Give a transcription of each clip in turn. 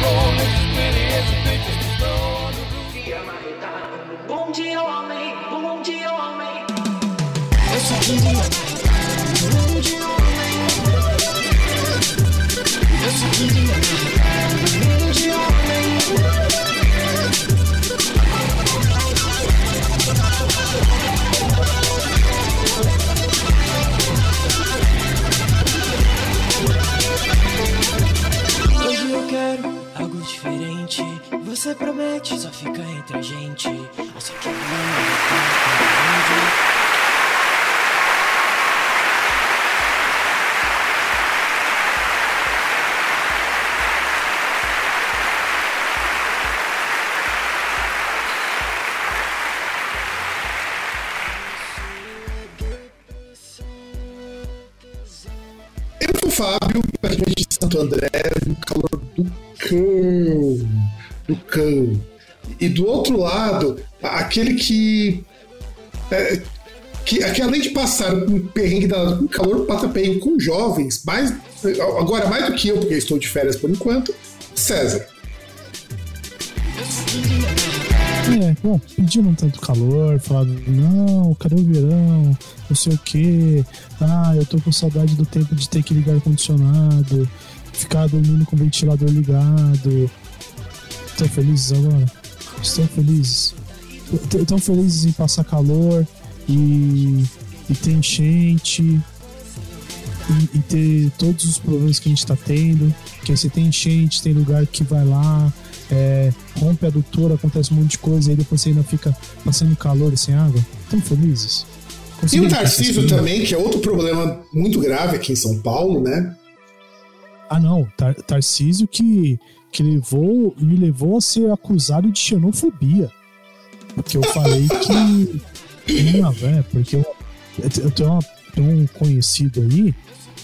Bom Você promete, só fica entre a gente. Eu sei que é Eu sou o Fábio, diretamente de Santo André, no calor do cão. Do cão. E do outro lado, aquele que. é, que, que além de passar um perrengue da, um calor, passa perrengue com jovens, mais, agora mais do que eu, porque estou de férias por enquanto, César. É, bom, pediram tanto calor, falaram, não, cadê o verão? Não sei o que. Ah, eu tô com saudade do tempo de ter que ligar o condicionado, ficar dormindo com o ventilador ligado. Estão felizes agora? Estão felizes? Estão felizes em passar calor e, e ter enchente e, e ter todos os problemas que a gente tá tendo. Que você tem enchente, tem lugar que vai lá, é, rompe a adutora, acontece um monte de coisa, e aí depois você ainda fica passando calor e sem água. Estão felizes? E o Tarcísio também, que é outro problema muito grave aqui em São Paulo, né? Ah, não. Tar Tarcísio que, que levou, me levou a ser acusado de xenofobia. Porque eu falei que. Não, é, porque eu, eu tenho, uma- tenho um conhecido aí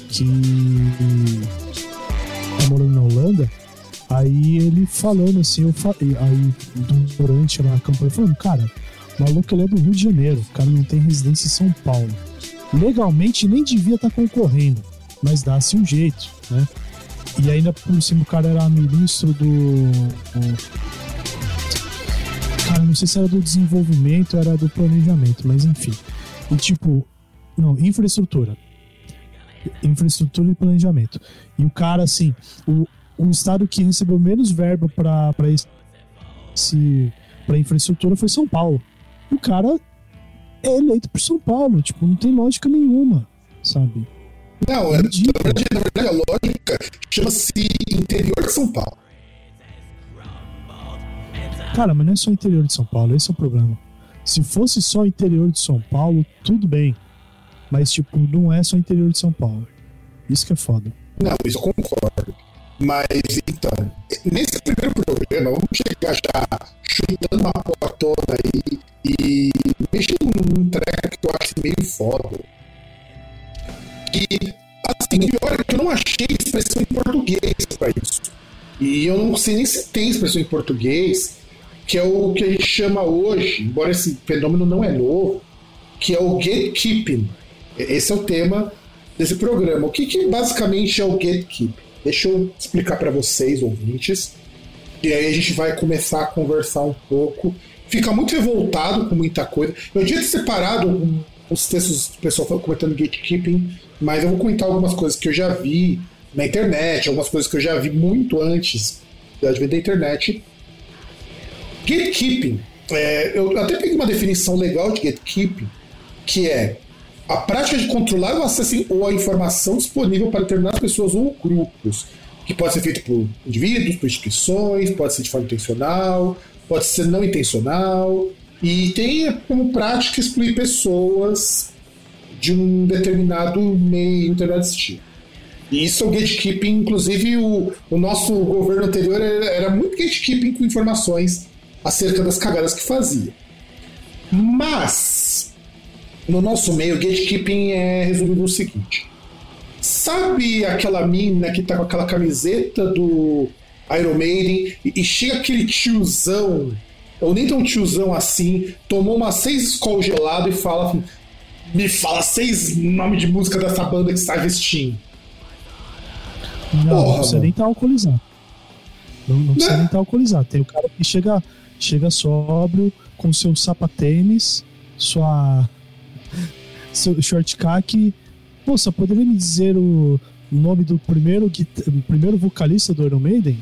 que tá morando na Holanda. Aí ele falando assim, eu falei, aí durante a campanha, falando, cara, maluco ele é do Rio de Janeiro, o cara não tem residência em São Paulo. Legalmente nem devia estar concorrendo, mas dá-se um jeito, né? E ainda por cima o cara era ministro do. Cara, não sei se era do desenvolvimento era do planejamento, mas enfim. E tipo, não, infraestrutura. Infraestrutura e planejamento. E o cara, assim, o, o estado que recebeu menos verba para esse. pra infraestrutura foi São Paulo. E o cara é eleito por São Paulo, tipo, não tem lógica nenhuma, sabe? Não, é, na verdade, na verdade, a lógica chama-se interior de São Paulo. Cara, mas não é só interior de São Paulo, esse é o problema. Se fosse só interior de São Paulo, tudo bem. Mas, tipo, não é só interior de São Paulo. Isso que é foda. Não, isso eu concordo. Mas então, nesse primeiro programa, vamos chegar já chutando uma potona aí e mexendo num treco que eu acho meio foda. E assim, pior é que eu não achei expressão em português para isso. E eu não sei nem se tem expressão em português, que é o que a gente chama hoje, embora esse fenômeno não é novo, que é o gatekeeping. Esse é o tema desse programa. O que, que basicamente é o gatekeeping? Deixa eu explicar para vocês, ouvintes, e aí a gente vai começar a conversar um pouco. Fica muito revoltado com muita coisa. Eu tinha separado os textos do pessoal comentando gatekeeping, mas eu vou comentar algumas coisas que eu já vi na internet, algumas coisas que eu já vi muito antes da advento da internet. Gatekeeping, é, eu até peguei uma definição legal de gatekeeping, que é a prática de controlar o acesso ou a informação disponível para determinadas pessoas ou grupos, que pode ser feito por indivíduos, por instituições, pode ser de forma intencional, pode ser não intencional, e tem como prática excluir pessoas de um determinado meio, estilo. E isso é o gatekeeping, inclusive o, o nosso governo anterior era, era muito gatekeeping com informações acerca das cagadas que fazia. Mas, no nosso meio, gatekeeping é resumido no seguinte: sabe aquela mina que tá com aquela camiseta do Iron Maiden e, e chega aquele tiozão, ou nem tão tiozão assim, tomou umas seis escol gelado e fala assim: Me fala seis nomes de música dessa banda que está vestindo. Não, Porra, não precisa nem estar alcoolizado. Não, não precisa Né? nem estar alcoolizado. Tem o cara que chega, chega sóbrio, com seu sapatênis, sua. seu short caque. Moça, poderia me dizer o nome do primeiro, primeiro vocalista do Iron Maiden?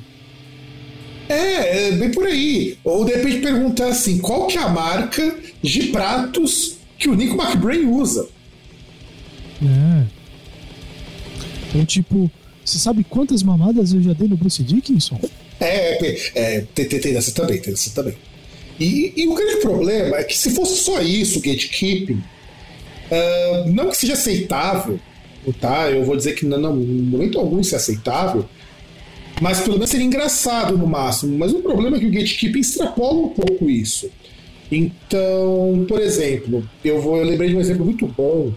É, é bem por aí. Ou de repente perguntar assim: qual que é a marca de pratos que o Nico McBrain usa? É. Ou tipo, você sabe quantas mamadas eu já dei no Bruce Dickinson? É, é, é tem, tem, dessa também, tem dessa também. E, e o grande problema é que se fosse só isso, gatekeeping, ah, não que seja aceitável, tá? Eu vou dizer que não, não, em momento algum isso é aceitável, mas pelo menos seria engraçado no máximo. Mas o problema é que o gatekeeping extrapola um pouco isso. Então, por exemplo, eu vou eu lembrei de um exemplo muito bom.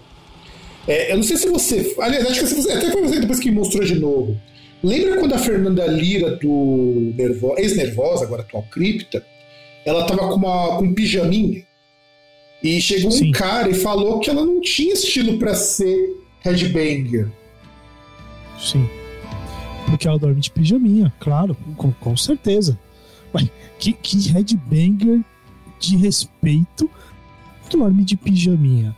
É, eu não sei se você. Aliás, acho que se você, até foi você depois que mostrou de novo. Lembra quando a Fernanda Lira, do Nervo, ex-nervosa, agora atual cripta, ela tava com, uma, com um pijaminha? E chegou Sim. um cara e falou que ela não tinha estilo pra ser headbanger. Sim. Porque ela dorme de pijaminha, claro, com, com certeza. Mas que, que headbanger de respeito dorme de pijaminha?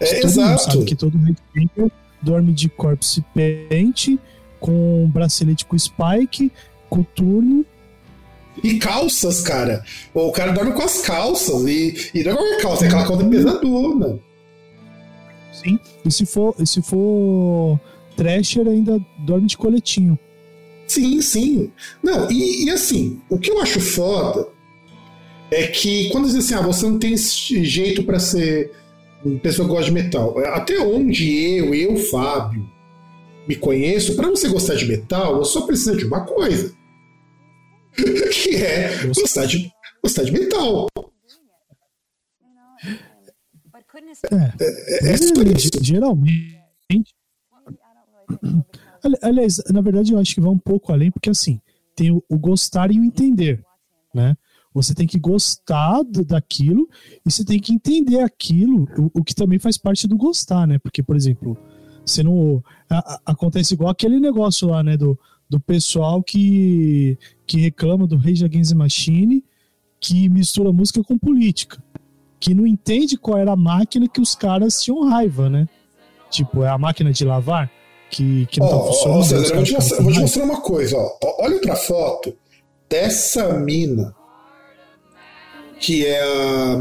É, todo mundo exato. sabe que todo headbanger dorme de corpse paint, com bracelete com spike, coturno. E calças, cara. O cara dorme com as calças. E, e não é qualquer calça, é aquela calça pesadona. Sim. E se for, e se for Thrasher, ainda dorme de coletinho. Sim, sim. Não, e, e assim, o que eu acho foda é que quando dizem assim, ah, você não tem esse jeito pra ser uma pessoa que gosta de metal. Até onde eu, eu, Fábio, me conheço, pra você gostar de metal, você só precisa de uma coisa. que é gostar de, gostar de metal. É, é só isso. Geralmente. Ali- Aliás, na verdade, eu acho que vai um pouco além, porque assim, tem o, o gostar e o entender, né? Você tem que gostar daquilo e você tem que entender aquilo, o, o que também faz parte do gostar, né? Porque, por exemplo, você não. a- a- acontece igual aquele negócio lá, né? Do, do pessoal que, que reclama do Rage Against the Machine, que mistura música com política. Que não entende qual era a máquina que os caras tinham raiva, né? Tipo, é a máquina de lavar que, que não tá Ó, ó, funcionando. César, os eu vou te mostrar, vou te mostrar uma coisa, ó. Olha outra foto dessa mina que é a.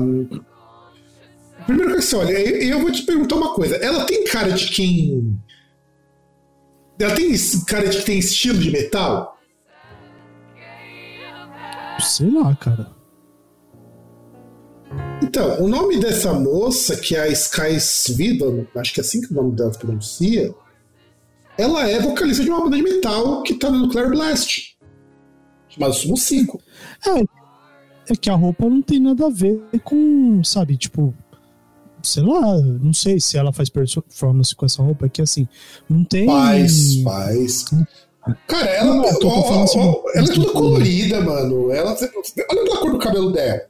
Primeiro que você olha, eu vou te perguntar uma coisa. Ela tem cara de quem. Ela tem cara de que tem estilo de metal? Sei lá, cara. Então, o nome dessa moça, que é a Sky Svidan, acho que é assim que o nome dela se pronuncia, ela é vocalista de uma banda de metal que tá no Nuclear Blast, chamada Sumo 5. É, é que a roupa não tem nada a ver com, sabe, tipo, sei lá, não sei se ela faz performance com essa roupa, é que assim, não tem. Faz, faz. Cara, ela, Não, não, ó, assim, ó, ela é toda colorida, mano. Ela, olha a cor do cabelo dela.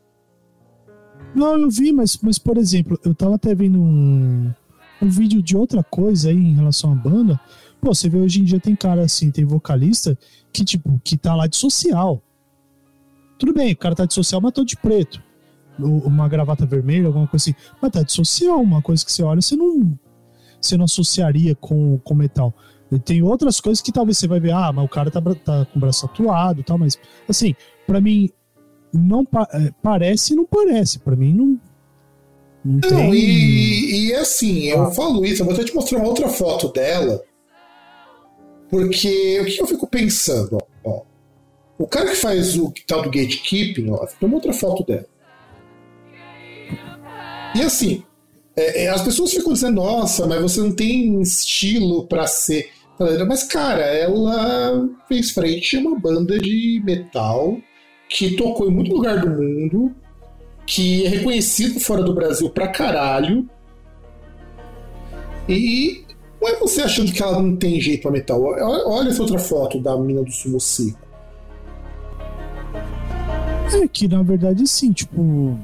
Não, eu vi, mas, mas por exemplo, eu tava até vendo um, um vídeo de outra coisa aí em relação à banda. Pô, você vê hoje em dia tem cara assim, tem vocalista que, tipo, que tá lá de social. Tudo bem, o cara tá de social, mas tô de preto. Uma gravata vermelha, alguma coisa assim. Mas tá de social, uma coisa que você olha, você não, você não associaria com, com metal. E tem outras coisas que talvez você vai ver, ah, mas o cara tá, tá com o braço tatuado e tal, mas assim, pra mim, não pa- é, parece e não parece. Pra mim, não. Não, Não, tem. e, e assim, eu falo isso, eu vou até te mostrar uma outra foto dela. Porque o que eu fico pensando. O cara que faz o tal do gatekeeping, ó, tem outra foto dela. E assim, é, é, as pessoas ficam dizendo, nossa, mas você não tem estilo pra ser. Mas, cara, ela fez frente a uma banda de metal que tocou em muito lugar do mundo, que é reconhecido fora do Brasil pra caralho. E não é você achando que ela não tem jeito pra metal. Olha essa outra foto da mina do Sumo Seco. É que na verdade sim, tipo.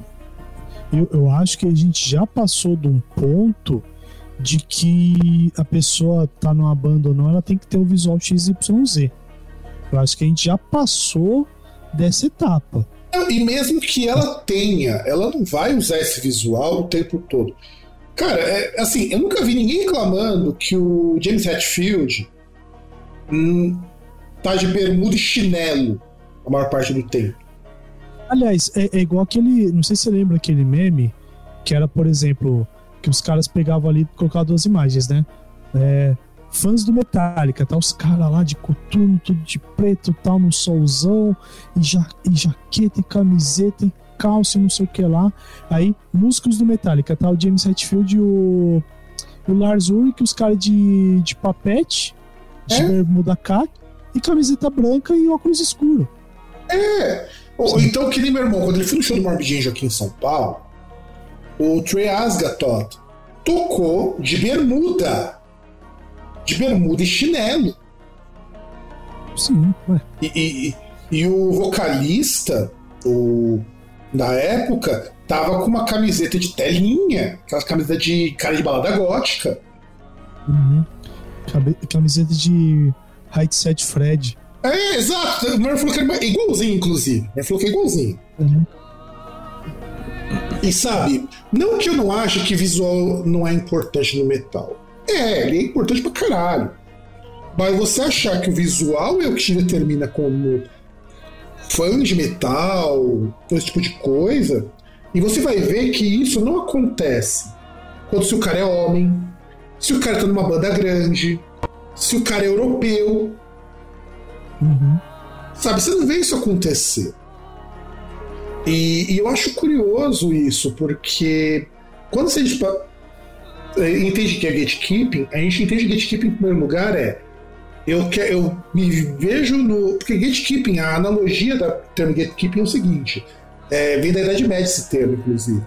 eu, eu acho que a gente já passou de um ponto de que a pessoa tá numa banda ou não, ela tem que ter o visual XYZ. Eu acho que a gente já passou dessa etapa. E mesmo que ela tenha, ela não vai usar esse visual o tempo todo. Cara, é, assim, eu nunca vi ninguém reclamando que o James Hetfield hum, tá de bermuda e chinelo a maior parte do tempo. Aliás, é, é igual aquele. Não sei se você lembra aquele meme que era, por exemplo, que os caras pegavam ali e colocavam duas imagens, né? É, fãs do Metallica, tá? Os caras lá de coturno, tudo de preto, tal, no solzão, e, ja, e jaqueta, e camiseta, e calça, e não sei o que lá. Aí, músicos do Metallica, tá? O James Hetfield e o, o Lars Ulrich, os caras de, de papete, de É? bermuda caque, e camiseta branca e óculos escuro. É. Ou, então, que nem meu irmão, quando ele foi no show do Morbid Angel aqui em São Paulo, o Trey Asgatot tocou de bermuda. De bermuda e chinelo. Sim, ué. E, e- e o vocalista, o, na época, tava com uma camiseta de telinha, aquela camiseta de cara de balada gótica. Uhum. Camiseta de Headset Fred. É, exato. O meu falou que era igualzinho, inclusive. Ele falou que é igualzinho. Uhum. E sabe, não que eu não ache que visual não é importante no metal. É, ele é importante pra caralho. Mas você achar que o visual é o que te determina como fã de metal, esse tipo de coisa, e você vai ver que isso não acontece quando se o cara é homem, se o cara tá numa banda grande, se o cara é europeu, Uhum. Sabe, você não vê isso acontecer. E, e eu acho curioso isso, porque quando a gente pa- eh, entende que é gatekeeping, a gente entende gatekeeping em primeiro lugar é eu, que, eu me vejo no. Porque gatekeeping, a analogia do termo gatekeeping é o seguinte: é, vem da Idade Média esse termo, inclusive.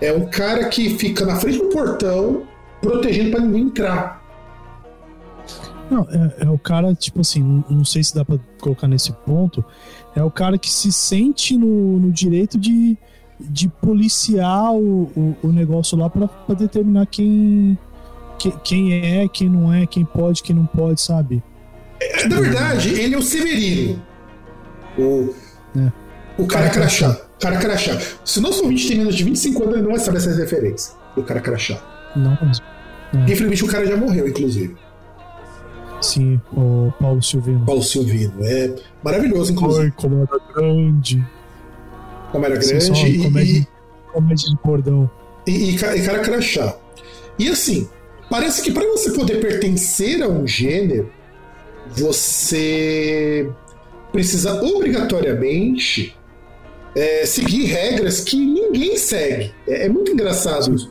É um cara que fica na frente do portão protegendo para ninguém entrar. Não, é, é o cara, tipo assim, não, não sei se dá pra colocar nesse ponto. É o cara que se sente no, no direito de, de policiar o, o, o negócio lá pra, pra determinar quem, que- quem é, quem não é, quem pode, quem não pode, sabe? Na verdade, ele é o Severino. O, É. o cara crachá. O cara crachá. Se o nosso ouvinte tem menos de 25 anos, ele não vai saber essa referência. O cara crachá. Não, mas. Infelizmente, o cara já morreu, inclusive. Sim, o Paulo Silvino. Paulo Silvino. É maravilhoso, inclusive. Oi, como era grande. Como era Sim, só grande e, comédia, comédia de cordão. e, e, ca- e cara crachá. E assim, parece que para você poder pertencer a um gênero, você precisa obrigatoriamente é, seguir regras que ninguém segue. É, é muito engraçado isso.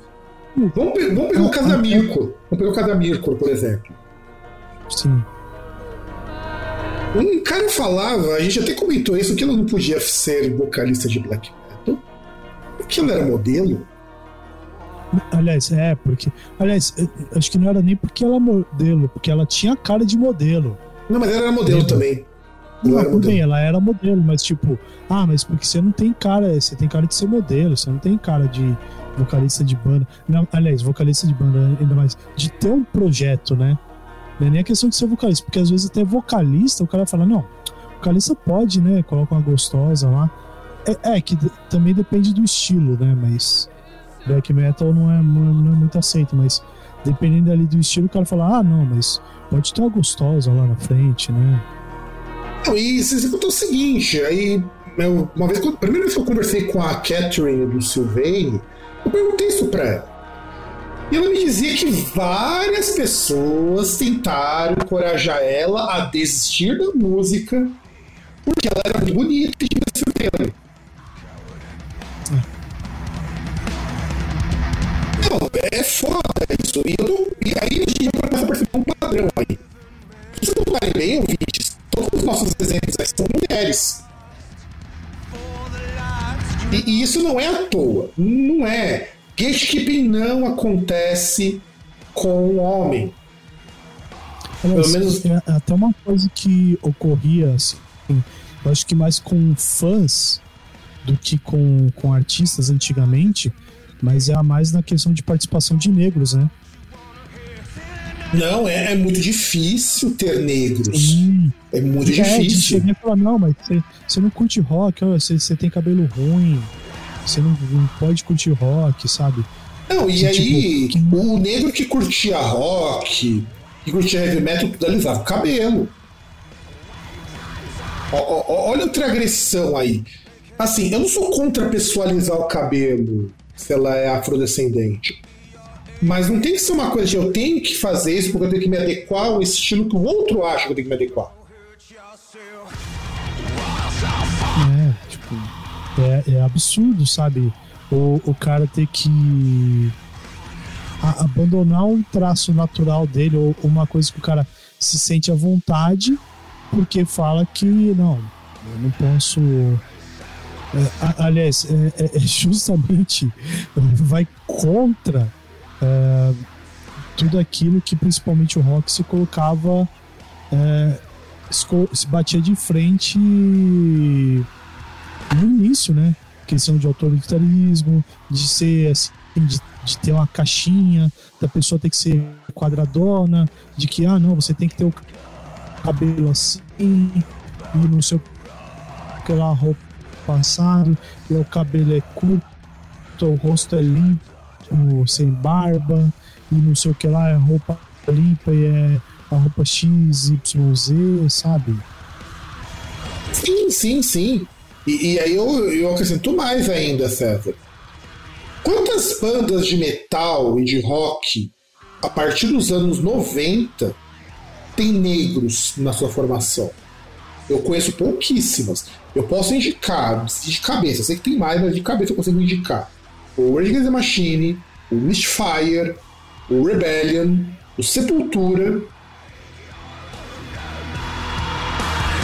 Vamos, pe- vamos pegar o caso da Mirko. Vamos pegar o caso da Mirko, por exemplo. Sim. Um cara falava, a gente até comentou isso, que ela não podia ser vocalista de black metal, porque ela era modelo. Aliás, é, porque. Aliás, acho que não era nem porque ela é modelo, porque ela tinha cara de modelo. Não, mas ela era modelo também. Não Não, era tudo bem, modelo. ela era modelo, mas tipo, ah, mas porque você não tem cara, você tem cara de ser modelo, você não tem cara de vocalista de banda. Não, aliás, vocalista de banda, ainda mais, de ter um projeto, né? Não é nem a questão de ser vocalista, porque às vezes até vocalista, o cara fala, não, vocalista pode, né? Coloca uma gostosa lá. É, é que também depende do estilo, né? Mas black metal não é, não é- muito aceito, mas dependendo ali do estilo, o cara fala, ah, não, mas pode ter uma gostosa lá na frente, né? Não, e você contou o seguinte, aí eu, uma vez, a primeira vez que eu conversei com a Catherine do Sylvain, eu perguntei isso pra ela. E ela me dizia que várias pessoas tentaram encorajar ela a desistir da música porque ela era muito bonita e tinha tempo. Não, é foda isso. E, tô- e aí a gente começa a perceber um padrão aí. Se vocês notarem bem, ouvintes, todos os nossos exemplos aí são mulheres. E, e isso não é à toa. Não é. Gatekeeping não acontece com o homem. Pelo menos- é até uma coisa que ocorria, assim, eu acho que mais com fãs do que com, com artistas antigamente, Mas é a mais na questão de participação de negros, né? Não, é, é muito difícil ter negros. Sim. É muito É, difícil. chegar e falar, não, mas você, você não curte rock, ó, você, você tem cabelo ruim, você não, não pode curtir rock, sabe? Não, e aí, tipo, o negro que curtia rock, que curtia heavy metal, alisava o cabelo. Ó, ó, ó, olha outra agressão aí. Assim, eu não sou contra pessoalizar o cabelo se ela é afrodescendente. Mas não tem que ser uma coisa de eu tenho que fazer isso porque eu tenho que me adequar ao estilo que o outro acha que eu tenho que me adequar. É, é absurdo, sabe? O, o cara ter que a- abandonar um traço natural dele ou uma coisa que o cara se sente à vontade porque fala que não, eu não posso. É, aliás, é, é- é justamente vai contra é, tudo aquilo que principalmente o rock se colocava, é, se batia de frente no início, né? Questão de autoritarismo, de ser assim, de, de ter uma caixinha, da pessoa ter que ser quadradona, de que, ah, não, você tem que ter o cabelo assim, e não sei o que lá, roupa passado, e o cabelo é curto, o rosto é limpo, sem barba, e não sei o que lá, é roupa limpa e é a roupa X, Y, Z, sabe? Sim, sim, sim. E, e aí eu, eu acrescento mais ainda, César. Quantas bandas de metal e de rock, a partir dos anos 90, tem negros na sua formação? Eu conheço pouquíssimas. Eu posso indicar, de cabeça, sei que tem mais, mas de cabeça eu consigo indicar. O Rage Against the Machine, o Mistfire, o Rebellion, o Sepultura,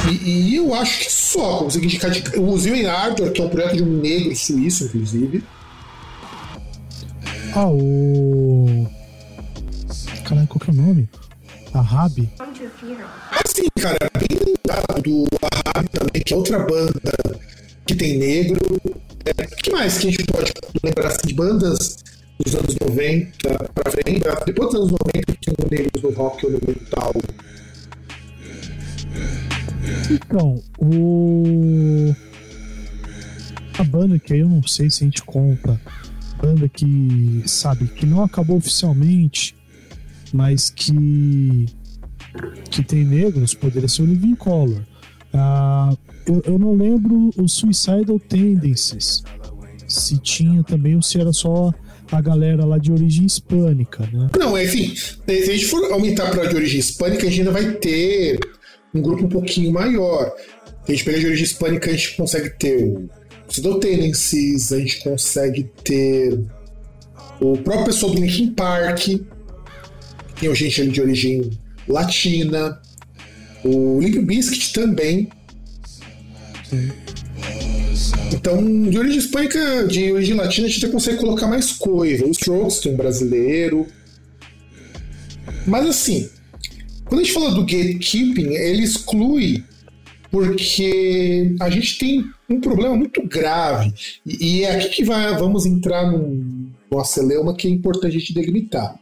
E, e eu acho que só consegui indicar de, o Ozil em Ardor, que é um projeto de um negro suíço, inclusive. Ah, o. Caralho, qual que é o nome? A Rabi? Assim, cara, bem lembrado do Ahab também, que é outra banda que tem negro. É, O que mais que a gente pode lembrar assim, de bandas dos anos 90 pra frente? Depois dos anos 90 que tinham negros no rock ou no metal. Então, o. A banda que aí eu não sei se a gente compra. Banda que, sabe, que não acabou oficialmente, mas que. que tem negros, poderia ser o Living Color. Ah, eu, eu não lembro os Suicidal Tendencies. Se tinha também ou se era só a galera lá de origem hispânica, né? Não, enfim, se a gente for aumentar para de origem hispânica, a gente ainda vai ter um grupo um pouquinho maior. A gente pegar de origem hispânica, a gente consegue ter o Pseudo Tendencies, a gente consegue ter o próprio pessoal do Linkin Park, que tem gente de origem latina, o Limp Bizkit também. Então, de origem hispânica, de origem latina, a gente já consegue colocar mais coisa. Os Strokes tem um brasileiro. Mas assim, quando a gente fala do gatekeeping, ele exclui porque a gente tem um problema muito grave. E, é aqui que vai, vamos entrar num, numa que é importante a gente delimitar.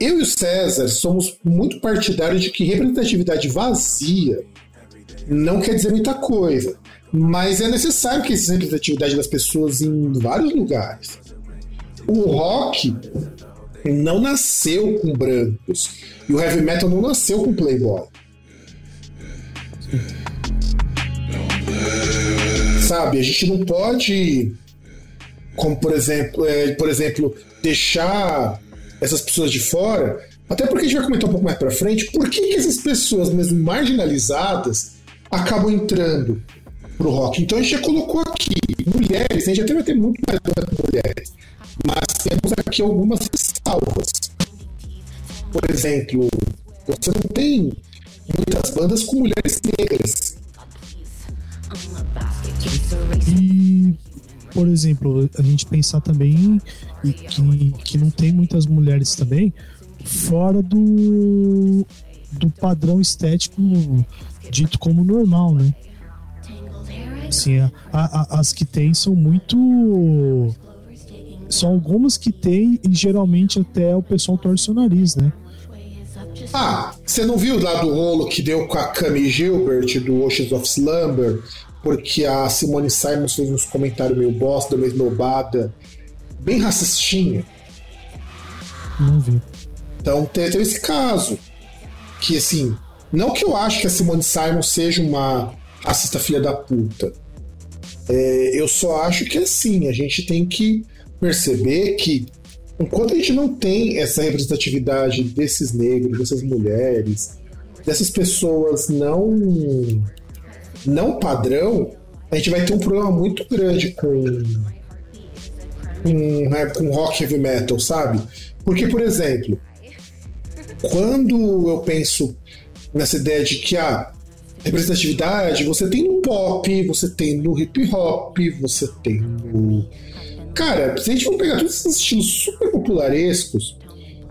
Eu e o César somos muito partidários de que representatividade vazia não quer dizer muita coisa. Mas é necessário que exista representatividade das pessoas em vários lugares. O rock não nasceu com brancos. E o heavy metal não nasceu com playboy. Sabe, a gente não pode, como por exemplo, é, por exemplo, deixar essas pessoas de fora. Até porque a gente vai comentar um pouco mais pra frente, por que, que essas pessoas, mesmo marginalizadas, acabam entrando pro rock? Então a gente já colocou aqui mulheres, a gente até vai ter muito mais mulheres, mas temos aqui algumas ressalvas. Por exemplo, você não tem muitas bandas com mulheres negras. E, por exemplo, a gente pensar também que, que não tem muitas mulheres também fora do, do padrão estético dito como normal, né? Assim, a- a- as que tem são muito são algumas que tem e geralmente até o pessoal torce o nariz, né? Ah, você não viu lá do rolo que deu com a Cami Gilbert do Oceans of Slumber? Porque a Simone Simons fez uns comentários meio bosta, meio esnobada, bem racistinha. Não vi. Então te- teve esse caso. Que assim, não que eu acho que a Simone Simons seja uma racista filha da puta. É, eu só acho que assim, a gente tem que perceber que enquanto a gente não tem essa representatividade desses negros, dessas mulheres, dessas pessoas não não padrão, a gente vai ter um problema muito grande com com, né, com rock heavy metal, sabe? Porque, por exemplo, quando eu penso nessa ideia de que a representatividade você tem no pop, você tem no hip hop, você tem no. Cara, se a gente for pegar todos esses estilos super popularescos,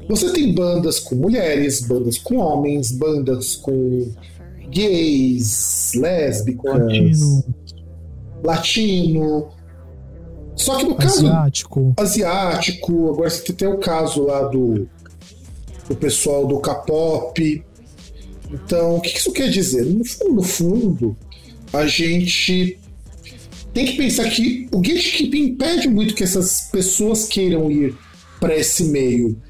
você tem bandas com mulheres, bandas com homens, bandas com gays, lésbicas, Latino, latino. Só que no caso asiático. asiático, agora você tem o caso lá do, do pessoal do K-pop. Então, o que isso quer dizer? No fundo, no fundo, a gente tem que pensar que o gatekeeping impede muito que essas pessoas queiram ir para esse meio.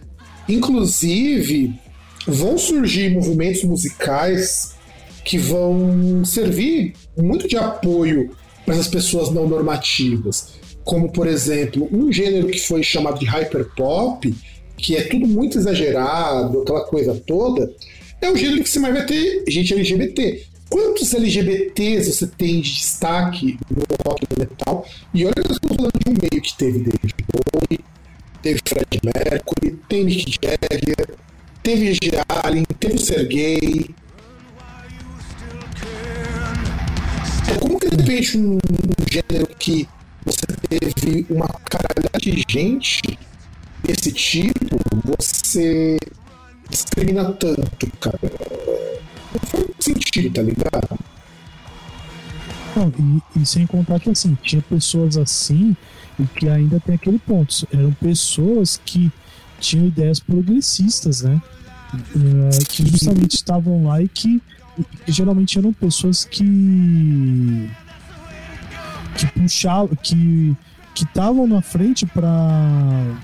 Inclusive, vão surgir movimentos musicais que vão servir muito de apoio para essas pessoas não normativas. Como, por exemplo, um gênero que foi chamado de hyperpop, que é tudo muito exagerado, aquela coisa toda, é o gênero que você mais vai ter gente LGBT. Quantos LGBTs você tem de destaque no rock metal? E olha que nós estamos falando de um meio que teve David Bowie, teve Fred Mercury, tem Nick Jagger, teve G. Allen, teve Sergei. Então, como que de repente um, um gênero que você teve uma caralhada de gente desse tipo, você discrimina tanto, cara? Não faz sentido, tá ligado? Não, e, e sem contar que assim, tinha pessoas assim e que ainda tem aquele ponto. Eram pessoas que tinham ideias progressistas, né? É, que justamente estavam lá e que, que geralmente eram pessoas que que puxavam, que que estavam na frente para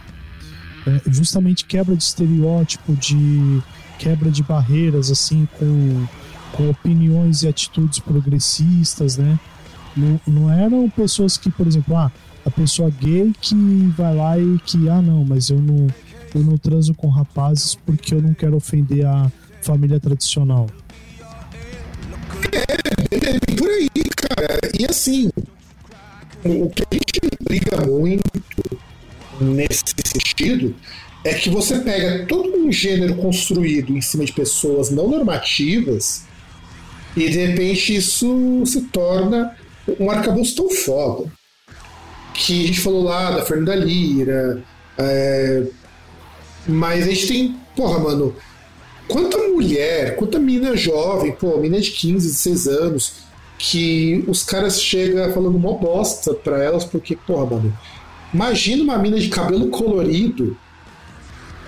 justamente quebra de estereótipo, de quebra de barreiras, assim, com, com opiniões e atitudes progressistas, né? Não, não eram pessoas que, por exemplo, ah, a pessoa gay que vai lá e que, ah, não, mas eu não, eu não transo com rapazes porque eu não quero ofender a família tradicional. É bem por aí, cara. E assim, o que a gente briga muito nesse sentido é que você pega todo um gênero construído em cima de pessoas não normativas e de repente isso se torna um arcabouço tão foda. Que a gente falou lá da Fernanda Lira, é, mas a gente tem, porra, mano, quanta mulher, quanta mina jovem, pô, mina de 15, 16 anos, que os caras chegam falando mó bosta pra elas, porque, porra, mano, imagina uma mina de cabelo colorido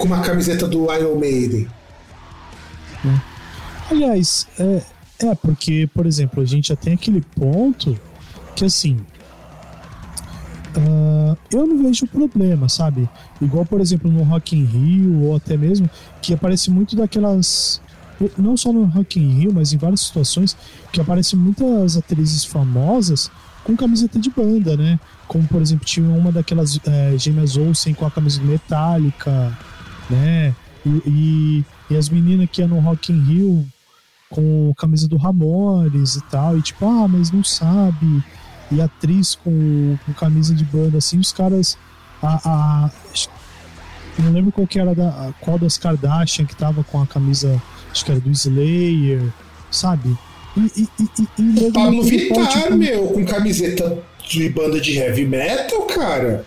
com uma camiseta do Iron Maiden. Aliás, é, é porque, por exemplo, a gente já tem aquele ponto que assim. ah, eu não vejo problema, sabe? Igual, por exemplo, no Rock in Rio, ou até mesmo, que aparece muito daquelas. Não só no Rock in Rio, mas em várias situações, que aparecem muitas atrizes famosas com camiseta de banda, né? Como, por exemplo, tinha uma daquelas é, gêmeas Olsen com a camisa metálica, né? E, e, e as meninas que iam no Rock in Rio com camisa do Ramones e tal, e tipo, ah, mas não sabe. E atriz com, com camisa de banda, assim, os caras. A, a, eu não lembro qual que era da, qual das Kardashian que tava com a camisa, acho que era do Slayer, sabe? E, e, e, e, e Pablo Vittar, tipo, meu, com camiseta de banda de heavy metal, cara.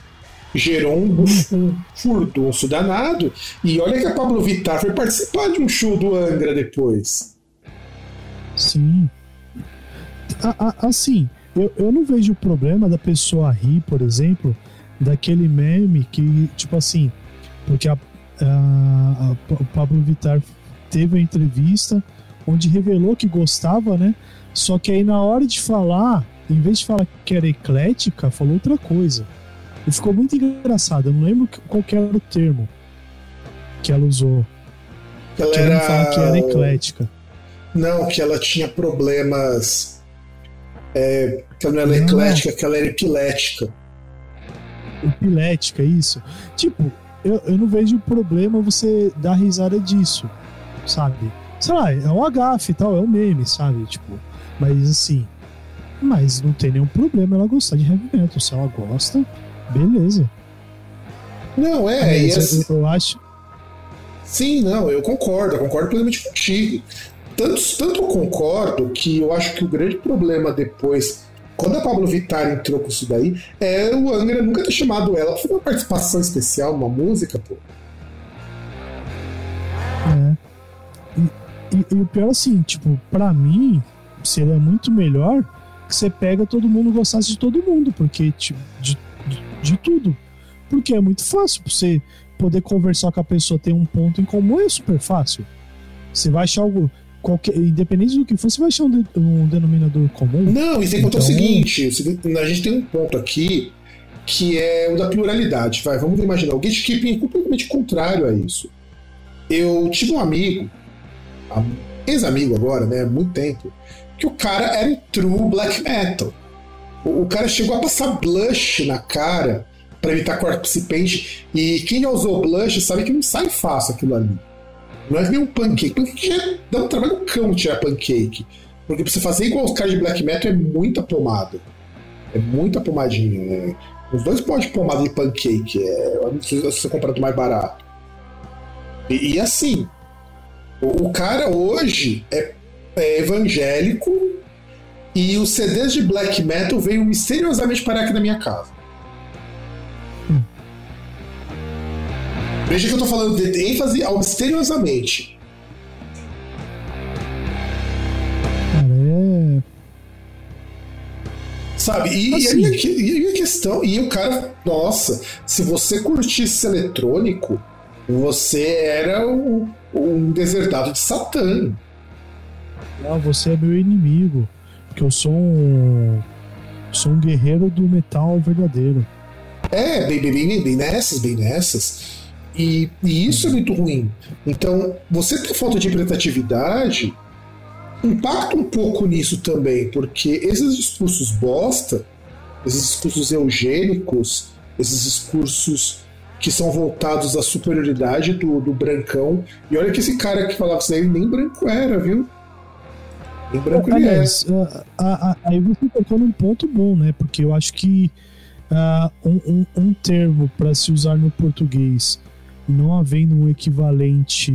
Gerou um, um furdunço danado. E olha que a Pablo Vittar foi participar de um show do Angra depois. Sim. A- a- assim, eu, eu não vejo o problema da pessoa rir, por exemplo, daquele meme que, tipo assim, porque a, a- a- o Pablo Vittar teve a entrevista onde revelou que gostava, né? Só que aí na hora de falar, em vez de falar que era eclética, falou outra coisa. E ficou muito engraçado. Eu não lembro qual que era o termo que ela usou. Ela Querendo falar que era era. eclética. Não, que ela tinha problemas. É, que ela não era Não. eclética, que ela era epilética. Epilética, isso. Tipo, eu, eu não vejo problema você dar risada disso, sabe? Sei lá, é um agafe e tal, é um meme, sabe? Tipo, mas assim. Mas não tem nenhum problema ela gostar de heavy metal. Se ela gosta, beleza. Não, é, e Mas assim, eu, eu acho. Sim, não, eu concordo, eu concordo plenamente contigo. Tanto, tanto eu concordo que eu acho que o grande problema depois, quando a Pablo Vittar entrou com isso daí, é o Angra nunca ter chamado ela pra fazer uma participação especial, uma música, pô. É. E, e- e o pior assim, tipo, pra mim, seria muito melhor que você pega todo mundo gostasse de todo mundo, porque tipo, de, de, tudo. Porque é muito fácil pra você poder conversar com a pessoa, ter um ponto em comum, é super fácil. Você vai achar algo. Qualquer, independente do que for, você vai achar um, de- um denominador comum. Não, e sem Então- o seguinte, a gente tem um ponto aqui que é o da pluralidade. Vai, vamos imaginar, o gatekeeping é completamente contrário a isso. Eu tive um amigo, ex-amigo agora, né, há muito tempo, que o cara era um true black metal. O, o cara chegou a passar blush na cara para evitar corpse paint, e quem já usou blush sabe que não sai fácil aquilo ali. Não é nem um pancake. Pancake já dá um trabalho cão tirar pancake. Porque pra você fazer igual os caras de black metal é muita pomada. É muita pomadinha. né? Os dois pó de pomada de pancake. É, se você comprar do mais barato. E, e assim, o, o cara hoje é, é evangélico e os CDs de black metal veio misteriosamente parar aqui na minha casa. Veja que eu tô falando de ênfase ao misteriosamente. Cara, é. Sabe? E, e a Assim. minha, e a questão, e o cara, nossa, se você curtisse eletrônico, você era um, um desertado de Satã. Ah, você é meu inimigo. Porque eu sou um. Sou um guerreiro do metal verdadeiro. É, bem, bem, bem, nessas, bem nessas. E, e isso é muito ruim. Então, você ter falta de representatividade impacta um pouco nisso também, porque esses discursos bosta, esses discursos eugênicos, esses discursos que são voltados à superioridade do, do brancão. E olha que esse cara que falava isso aí nem branco era, viu? Nem branco ele é. Aí você tocou num ponto bom, né? Porque eu acho que ah, um, um- um termo para se usar no português, não havendo um equivalente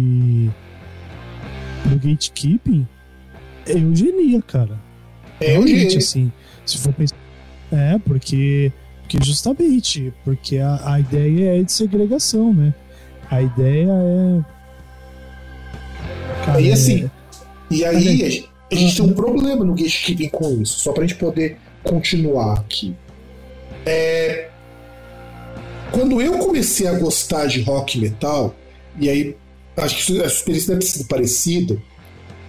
no gatekeeping, é eugenia, cara. É eugênia. assim, se for pensar. É, porque, porque justamente, porque a, a ideia é de segregação, né? A ideia é. Cara, Aí é- assim, e aí A gente, a tem um problema no gatekeeping com isso, só pra gente poder continuar aqui. É, Quando eu comecei a gostar de rock metal, e aí acho que a experiência deve ter sido parecida,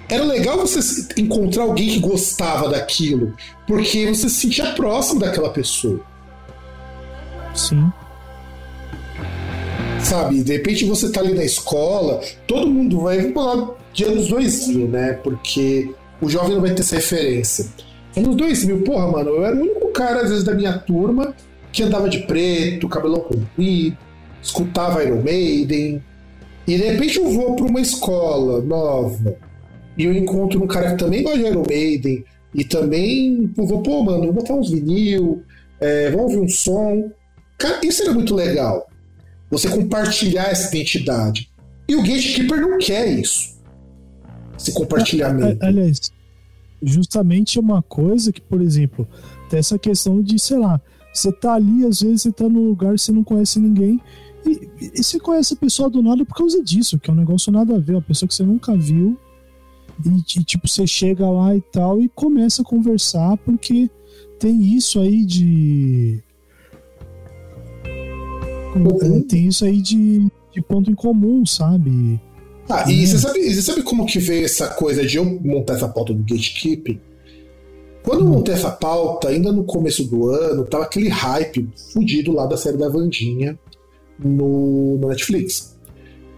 era legal você encontrar alguém que gostava daquilo, porque você se sentia próximo daquela pessoa. Sim. sabe? De repente você tá ali na escola, todo mundo vai falar de anos 2000, né? Porque o jovem não vai ter essa referência. Anos 2000, porra, mano, eu era o único cara, às vezes, da minha turma que andava de preto, cabelão comprido, escutava Iron Maiden. E de repente eu vou pra uma escola nova e eu encontro um cara que também gosta de Iron Maiden e também pô, vou, pô, mano, vou botar uns vinil, é, vamos ouvir um som. Cara, isso era muito legal você compartilhar essa identidade. E o Gatekeeper não quer isso. Esse compartilhamento. A- Aliás, justamente é uma coisa que, por exemplo, tem essa questão de, sei lá, você tá ali, às vezes você tá num lugar você não conhece ninguém, e, e você conhece a pessoa do nada por causa disso, que é um negócio nada a ver, uma pessoa que você nunca viu, e, e, tipo, você chega lá e tal, e começa a conversar, porque tem isso aí de. é, tem isso aí de, de ponto em comum, sabe? Ah, e você sabe, você sabe como que veio essa coisa de eu montar essa pauta do gatekeeping? Quando eu montei essa pauta, ainda no começo do ano, tava aquele hype fudido lá da série da Vandinha no, no Netflix.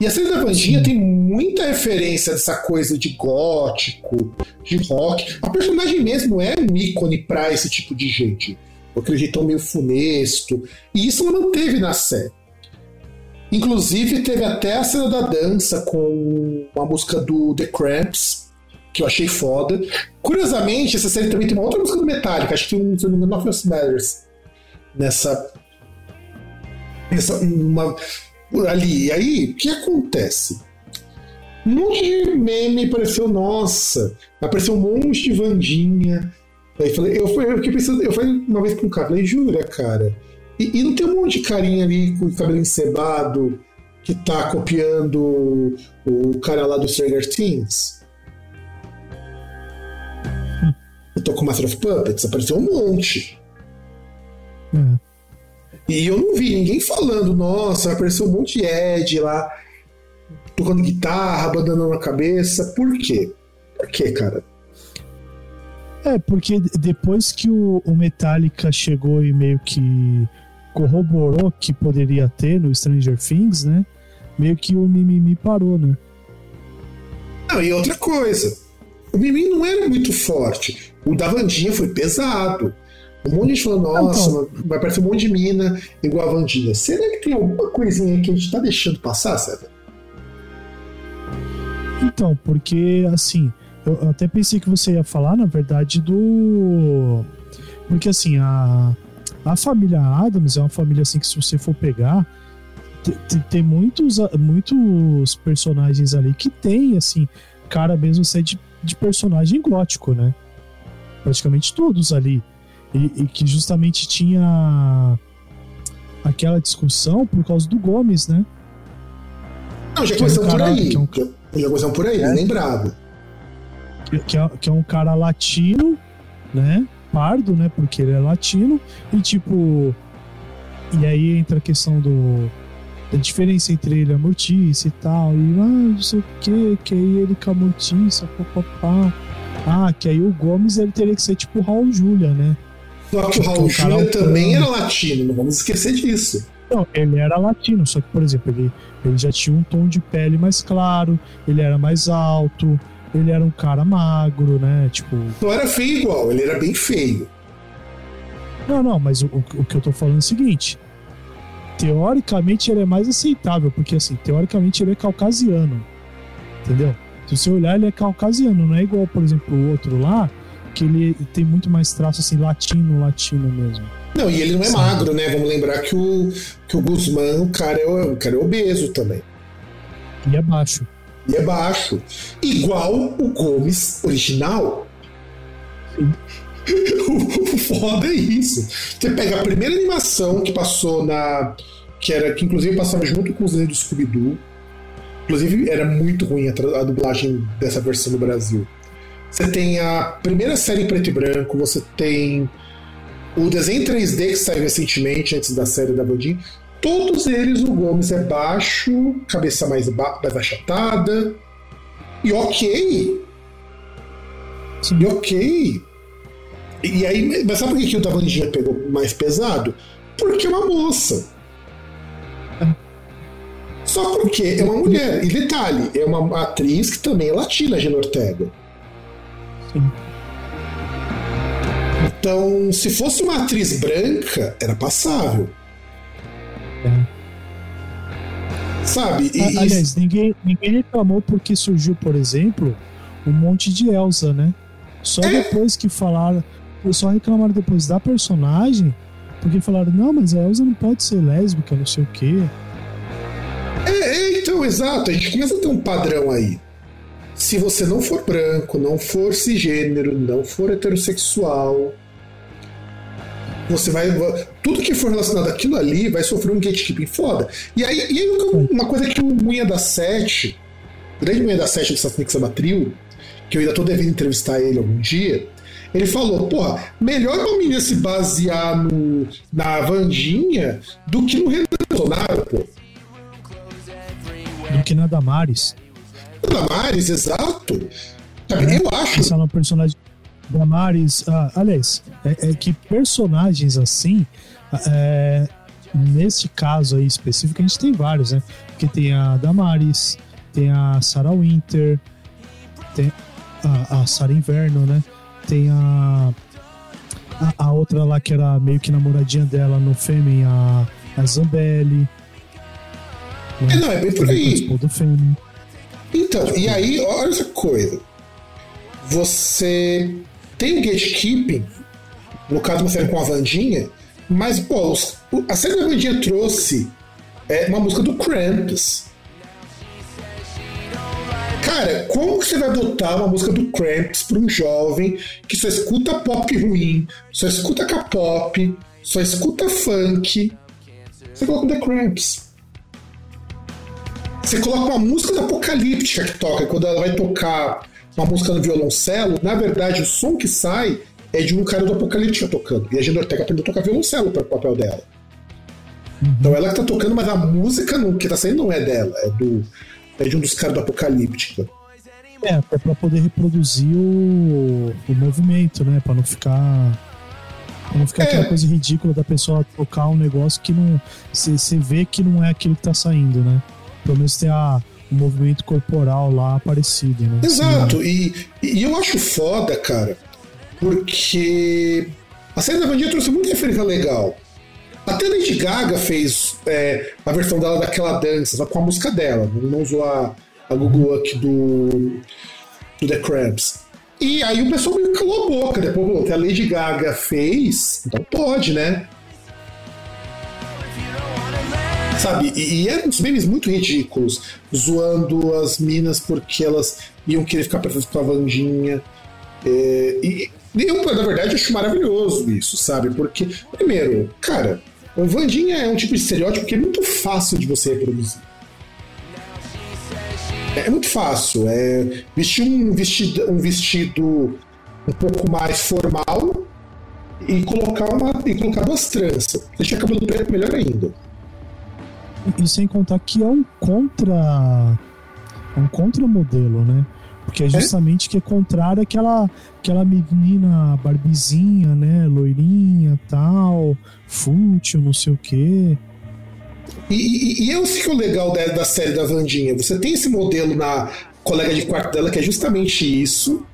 E a série da Vandinha tem muita referência dessa coisa de gótico, de rock. A personagem mesmo é um ícone pra esse tipo de gente. Aquele jeitão meio funesto. E isso ela manteve na série. Inclusive, teve até a cena da dança com a música do The Cramps, que eu achei foda. Curiosamente, essa série também tem uma outra música do Metallica, acho que tem um, se não me engano, Nothing Matters. Nessa. Essa, uma, ali. E aí, o que acontece? Um monte de meme apareceu, nossa, apareceu um monte de Vandinha. Aí falei, eu, eu fiquei pensando, eu falei uma vez com um cara, falei, jura, cara? E, e, não tem um monte de carinha ali com o cabelo encebado que tá copiando o cara lá do Stranger Things? Eu tô com Master of Puppets, apareceu um monte. É. E eu não vi ninguém falando, nossa, apareceu um monte de Ed lá, tocando guitarra, abandonando a cabeça. Por quê? Por quê, cara? É, porque depois que o, o Metallica chegou e meio que corroborou que poderia ter no Stranger Things, né? Meio que o mimimi parou, né? Não, e outra coisa, o mimimi não era muito forte. O da Vandinha foi pesado. Um monte de gente falou, nossa, Então. vai parecer um monte de mina igual a Vandinha. Será que tem alguma coisinha aí que a gente tá deixando passar, César? Então, porque assim, eu até pensei que você ia falar, na verdade, do. Porque assim, a, a família Adams é uma família assim que se você for pegar, te- te- tem muitos, muitos personagens ali que tem, assim, cara mesmo ser de, de personagem gótico, né? Praticamente todos ali. E, e que justamente tinha aquela discussão por causa do Gomes, né? Não, já Que é um por aí. que é um- Já, já começamos por aí, É. que, que é, que é um cara latino, né? Pardo, né? Porque ele é latino. E tipo. E aí entra a questão do. Da diferença entre ele e a Morticia e tal. E ah, não sei o que, que aí ele com a Morticia, papapá. Ah, que aí o Gomes ele teria que ser tipo o Raul Júlia, né? Só que o Que Raul Júlia também era latino, não vamos esquecer disso. Não, ele era latino, só que, por exemplo, ele, ele já tinha um tom de pele mais claro, ele era mais alto, ele era um cara magro, né? Tipo, Não era feio igual, ele era bem feio. Não, não, mas o, o, que eu tô falando é o seguinte. Teoricamente ele é mais aceitável, porque assim, teoricamente ele é caucasiano. Entendeu? Se você olhar, ele é caucasiano, não é igual, por exemplo, o outro lá, que ele tem muito mais traço assim, latino, latino mesmo. Não, e ele não é Sim. magro, né? Vamos lembrar que o, que o Guzmán, o cara, é, o cara é obeso também. E é baixo. E é baixo. Igual o Gomes original. O foda é isso. Você pega a primeira animação que passou na. que era que inclusive passava junto com os desenhos do Scooby-Doo. Inclusive era muito ruim a, a dublagem dessa versão no Brasil. Você tem a primeira série em preto e branco, você tem o desenho 3D que saiu recentemente, antes da série da Bandinha. Todos eles, o Gomes é baixo, cabeça mais, ba mais achatada. E ok, Sim. e ok. E aí, mas sabe por que, o da Vandinha pegou mais pesado? Porque é uma moça. Só porque é uma mulher. E detalhe, é uma atriz que também é latina, Gina Ortega. Sim. Então, se fosse uma atriz branca, era passável. É. Sabe? E, A- e- Aliás, ninguém, ninguém reclamou porque surgiu, por exemplo, um monte de Elsa, né? Só É. depois que falaram. Só reclamaram depois da personagem, porque falaram, não, mas a Elsa não pode ser lésbica, não sei o quê. É, é, então, exato. A gente começa a ter um padrão aí. Se você não for branco, não for cisgênero, não for heterossexual, você vai. Tudo que for relacionado àquilo ali vai sofrer um gatekeeping foda. E aí, e aí uma coisa que o Munha da Sete, o grande Munha da Sete do Satanic Sabatril, que eu ainda tô devendo entrevistar ele algum dia, Ele falou, porra, melhor uma menina se basear no, na Vandinha do que no Renan Bolsonaro, pô. Do que na Damares. Damares, exato. Sabe, eu acho. Essa é uma personagem. Damares. Ah, aliás, é, é que personagens assim. É, nesse caso aí específico, a gente tem vários, né? Porque tem a Damares, tem a Sarah Winter, tem a, a Sarah Inverno, né? Tem a, a. a outra lá que era meio que namoradinha dela no Fêmen, a, a Zambelli. É, não, é bem por aí. do Fêmen. Então, e aí, olha essa coisa. Você tem o gatekeeping, no caso você com a Vandinha, mas, pô, a série da Vandinha trouxe é, uma música do Cramps. Cara, como que você vai botar uma música do Cramps para um jovem que só escuta pop ruim, só escuta K-pop, só escuta funk? Você coloca The Cramps. Você coloca uma música da Apocalíptica que toca, quando ela vai tocar uma música no violoncelo, na verdade o som que sai é de um cara do Apocalíptica tocando. E a Gina Ortega aprendeu a tocar violoncelo para o papel dela. Então ela que tá tocando, mas a música não, que tá saindo não é dela, é, do, é de um dos caras do Apocalíptica. É, até pra poder reproduzir o, o movimento, né? Pra não ficar. Pra não ficar É. aquela coisa ridícula da pessoa tocar um negócio que não. Você vê que não é aquilo que tá saindo, né? Pelo menos tem a, o movimento corporal lá aparecido, né? Exato, e, e eu acho foda, cara, porque a série da Vandinha trouxe muita referência legal. Até a Lady Gaga fez é, a versão dela daquela dança, só com a música dela, não não usou a, a Google Up do, do The Crabs. E aí o pessoal meio calou a boca, depois falou que a Lady Gaga fez, então pode, né? Sabe, e, e eram uns memes muito ridículos, zoando as minas porque elas iam querer ficar perfeitas com a Vandinha. É, e eu, na verdade, acho maravilhoso isso, sabe? Porque, primeiro, cara, o Vandinha é um tipo de estereótipo que é muito fácil de você reproduzir. É muito fácil. É vestir um vestido, um vestido um pouco mais formal e colocar uma e colocar duas tranças. Tiver cabelo preto, melhor ainda. E sem contar que é um contra. Um contramodelo, né? Porque é justamente que é contrário àquela, aquela menina barbizinha, né? Loirinha tal, fútil, não sei o quê. E, e, é isso que é o legal da, da série da Vandinha. Você tem esse modelo na colega de quarto dela que é justamente isso.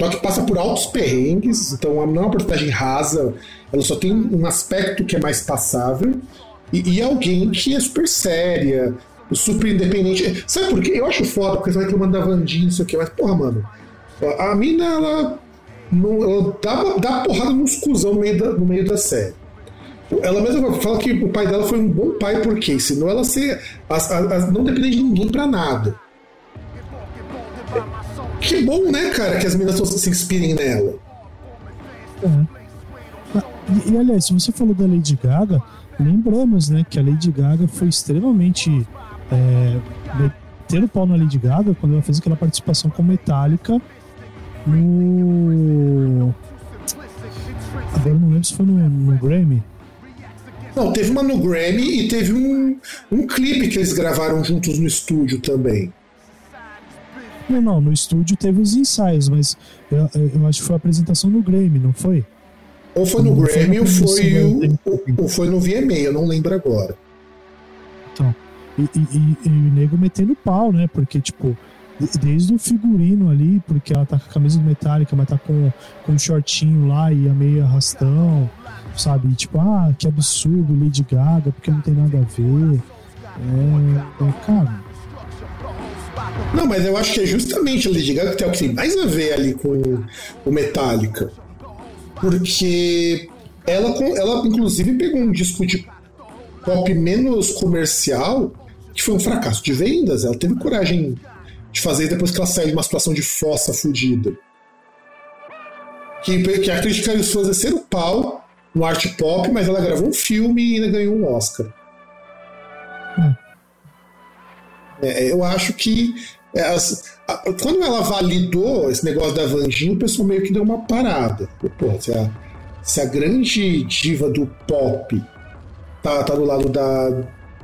Só que passa por altos perrengues, então não é uma personagem rasa, ela só tem um aspecto que é mais passável. E, e alguém que é super séria, super independente. Sabe por quê? Eu acho foda, porque você vai reclamando da Vandinha, não sei o quê, mas porra, mano. A mina, ela, não, ela dá, dá porrada nos cuzão no meio da, no meio da série. Ela mesma fala que o pai dela foi um bom pai, porque senão ela ser, não depende de ninguém pra nada. Que bom, né, cara, que as meninas se inspirem nela. É. E, e, aliás, se você falou da Lady Gaga, lembramos, né, que a Lady Gaga foi extremamente. É, meter o pau na Lady Gaga quando ela fez aquela participação com Metallica no. Agora eu não lembro se foi no, no Grammy. Não, teve uma no Grammy e teve um, um clipe que eles gravaram juntos no estúdio também. Não, não, no estúdio teve os ensaios, mas eu, eu- acho que foi a apresentação no Grammy, não foi? Ou foi no Não, foi Grammy na ou foi, o, ou- ou foi no VMA, eu não lembro agora. Então, e, e, e- o nego metendo pau, né? Porque, tipo, de- desde o figurino ali, porque ela tá com a camisa do Metallica, mas tá com, com um shortinho lá e a meia arrastão, sabe? E, tipo, ah, que absurdo, Lady Gaga, porque não tem nada a ver. É, é, cara, Não, mas eu acho que é justamente a Lady Gaga que tem o que tem mais a ver ali com o Metallica. Porque ela, ela inclusive pegou um disco de pop menos comercial, que foi um fracasso de vendas. Ela teve coragem de fazer depois que ela saiu de uma situação de fossa fudida. Que, que a crítica e os fãs desceram o pau no art pop, mas ela gravou um filme e ainda ganhou um Oscar. É, eu acho que É, as- a- quando ela validou esse negócio da Vandinha, o pessoal meio que deu uma parada. Pô, se a, se a grande diva do pop tá, tá do lado da,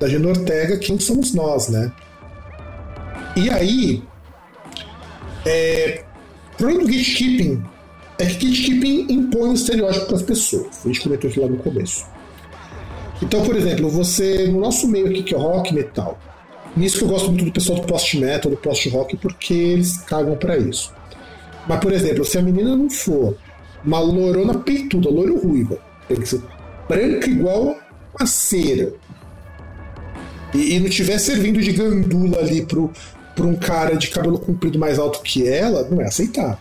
da Gina Ortega, quem somos nós, né? E aí, é, o problema do gatekeeping é que gatekeeping impõe um estereótipo para as pessoas. A gente comentou aqui lá no começo. Então, por exemplo, você, no nosso meio aqui, que é rock metal, nisso que eu gosto muito do pessoal do post-metal, do post-rock, porque eles cagam para isso. Mas, por exemplo, se a menina não for uma lourona peituda, loiro ruiva, tem que ser branca igual uma cera, e, e não tiver servindo de gandula ali pro, pro um cara de cabelo comprido mais alto que ela, não é aceitável.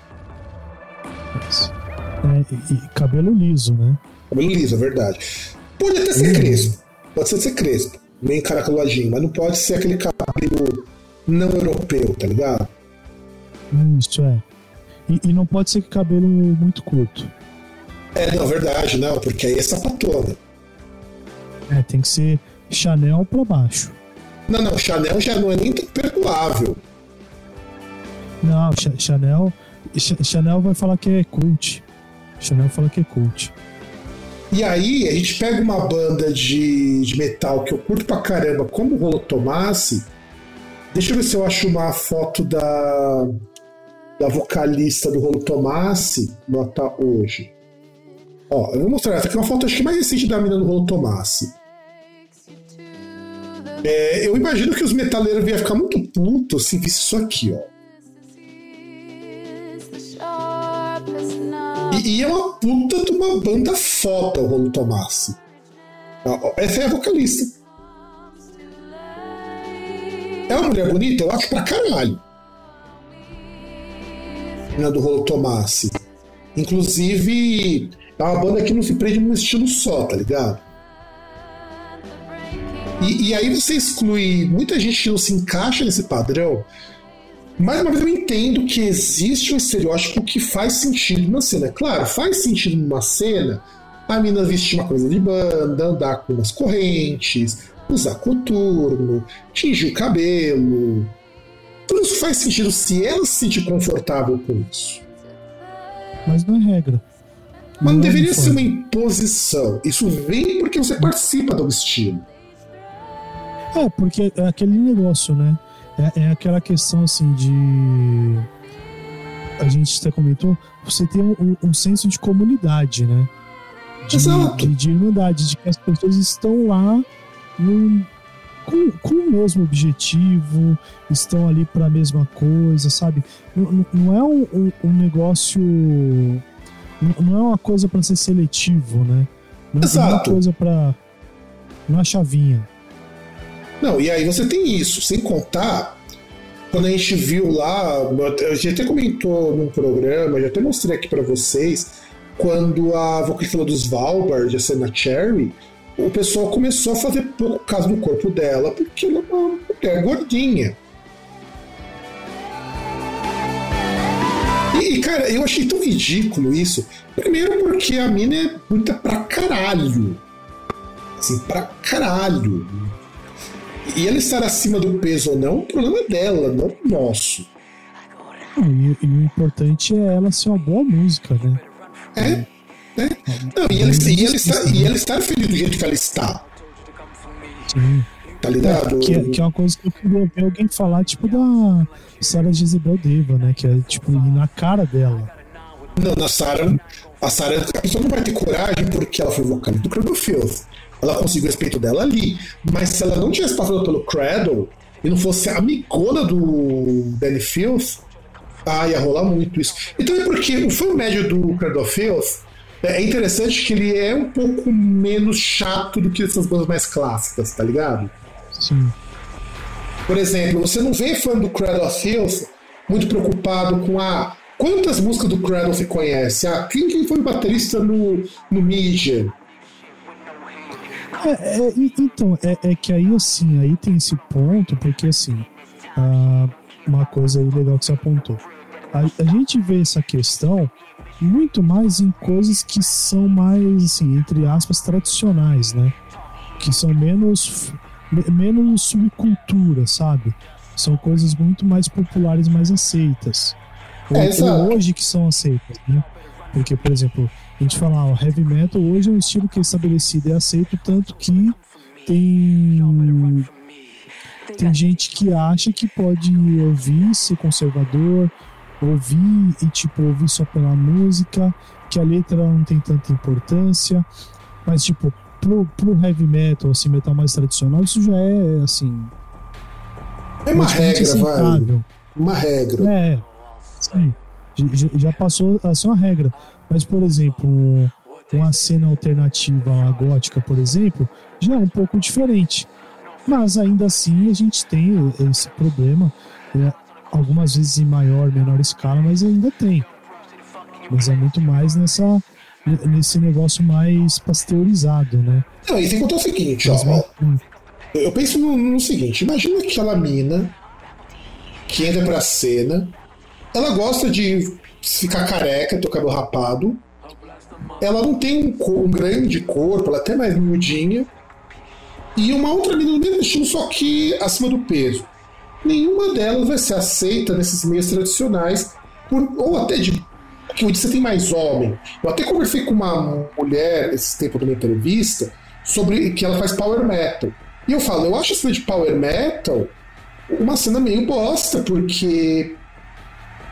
É, e, e cabelo liso, né? Cabelo liso, é verdade. Pode até ser crespo. Pode ser, ser crespo. Meio encaracoladinho, mas não pode ser aquele cabelo não europeu, tá ligado? Isso, é. E, e não pode ser cabelo muito curto. É, não, verdade, não, porque aí é sapatona. É, tem que ser Chanel pra baixo. Não, não, Chanel já não é nem perdoável. Não, Cha- Chanel. Cha- Chanel vai falar que é cult. Chanel fala que é cult. E aí, a gente pega uma banda de, de metal que eu curto pra caramba, como o Rolo Tomassi. Deixa eu ver se eu acho uma foto da, da vocalista do Rolo Tomassi nota hoje. Ó, eu vou mostrar. Essa aqui é uma foto, acho que mais recente da mina do Rolo Tomassi. É, eu imagino que os metaleiros iam ficar muito putos se visse isso aqui, ó. E, e é uma puta de uma banda foda o Rolo Tomassi. Essa é a vocalista. É uma mulher bonita? Eu acho pra caralho. Menina do Rolo Tomassi. Inclusive, é uma banda que não se prende num estilo só, tá ligado? E, e aí você exclui muita gente que não se encaixa nesse padrão. Mais uma vez eu entendo que existe um estereótipo que faz sentido na cena. Claro, faz sentido numa cena a mina vestir uma coisa de banda, andar com umas correntes, usar coturno, tingir o cabelo. Tudo isso faz sentido se ela se sentir confortável com isso. Mas não é regra. Mas não é deveria ser uma imposição. Isso vem porque você participa do estilo. É, porque é aquele negócio, né? É, é aquela questão assim de. A gente até comentou, você tem um, um- senso de comunidade, né? De, Exato. De, de irmandade, de que as pessoas estão lá num- com, com o mesmo objetivo, estão ali para a mesma coisa, sabe? Não, não- é um, um- um negócio. Não é uma coisa para ser seletivo, né? Não, não é uma Exato. coisa para. Não é chavinha. Não, e aí você tem isso, sem contar, quando a gente viu lá, a gente até comentou num programa, já até mostrei aqui pra vocês, quando a vocalista dos Valbard, a Senna Cherry, o pessoal começou a fazer pouco caso no corpo dela, porque ela é uma mulher gordinha. E, cara, eu achei tão ridículo isso. Primeiro porque a mina é bonita pra caralho. Assim, pra caralho. E ela estar acima do peso ou não, o problema é dela, não nosso. E, e o importante é ela ser uma boa música, né? É? né? Não, e, ela, e, ela está, e ela estar feliz do jeito que ela está, Sim. tá ligado? Que, é- que é uma coisa que eu queria ver alguém falar, tipo da Sarah Jezebel Deva, né? Que é tipo na cara dela. Não, na Sarah, a Sarah, a pessoa não vai ter coragem porque ela foi vocalista do Cradle of Filth. Ela conseguiu o respeito dela ali. Mas se ela não tivesse passado pelo Cradle e não fosse amigona do Danny Filth, ah, ia rolar muito isso. Então é porque o fã médio do Cradle of Filth é interessante que ele é um pouco menos chato do que essas bandas mais clássicas, tá ligado? Sim. Por exemplo, você não vê fã do Cradle of Filth muito preocupado com a quantas músicas do Cradle você conhece? Ah, quem, quem foi o baterista no, no Medium? É, é, então, é, é que aí assim, aí tem esse ponto, porque assim, ah, uma coisa aí legal que você apontou. A, a gente vê essa questão muito mais em coisas que são mais, assim, entre aspas, tradicionais, né? Que são menos, me- menos subcultura, sabe? são coisas muito mais populares, mais aceitas. Ou, É, ou hoje que são aceitas, né? Porque, por exemplo, a gente fala, o heavy metal hoje é um estilo que é estabelecido e aceito, tanto que tem tem gente que acha que pode ouvir, ser conservador, ouvir e tipo ouvir só pela música, que a letra não tem tanta importância, mas tipo pro, pro heavy metal, assim, metal mais tradicional, isso já é assim, É uma regra, vai. aceitável. Uma regra. É, sim. Já passou a ser uma regra. Mas, por exemplo, um- uma cena alternativa à gótica, por exemplo, já é um pouco diferente. Mas ainda assim a gente tem esse problema, é, algumas vezes em maior, menor escala, mas ainda tem. Mas é muito mais nessa nesse negócio mais pasteurizado, né? Não, e tem que contar o seguinte. Mas, ó, hum, Eu penso no, no seguinte: imagina aquela mina que entra pra cena, ela gosta de ficar careca, ter o cabelo rapado, ela não tem um, um grande corpo, ela é até mais miudinha, e uma outra mina do mesmo estilo, só que acima do peso. Nenhuma delas vai ser aceita nesses meios tradicionais, por- ou até de. Hoje você tem mais homem. Eu até conversei com uma mulher esse tempo numa entrevista sobre que ela faz power metal. E eu falo, eu acho a cena de power metal uma cena meio bosta, porque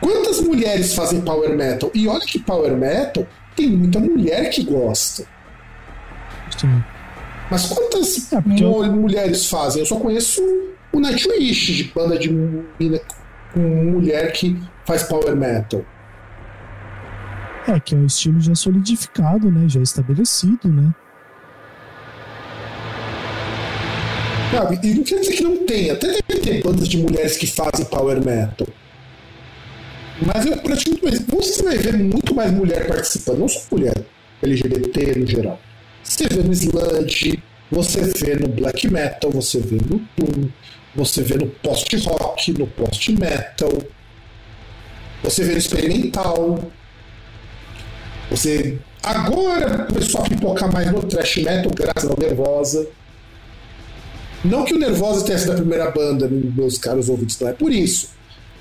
quantas mulheres fazem power metal? E olha que power metal tem muita mulher que gosta. sim. Mas quantas É, mu- mulheres fazem? Eu só conheço o Nightwish de banda de mina com mulher que faz power metal. É, que é um estilo já solidificado, né? Já estabelecido, né? Sabe? E não quer dizer que não tenha. Até deve ter bandas de mulheres que fazem power metal. Mas eu pratico mais. Você vai ver muito mais mulher participando, não só mulher LGBT no geral. Você vê no sludge, você vê no black metal, você vê no doom, você vê no post-rock, no post-metal, você vê no experimental. Você agora começou a pipocar mais no thrash metal, graças ao Nervosa. Não que o Nervosa tenha sido a primeira banda, meus caros ouvintes, não é por isso.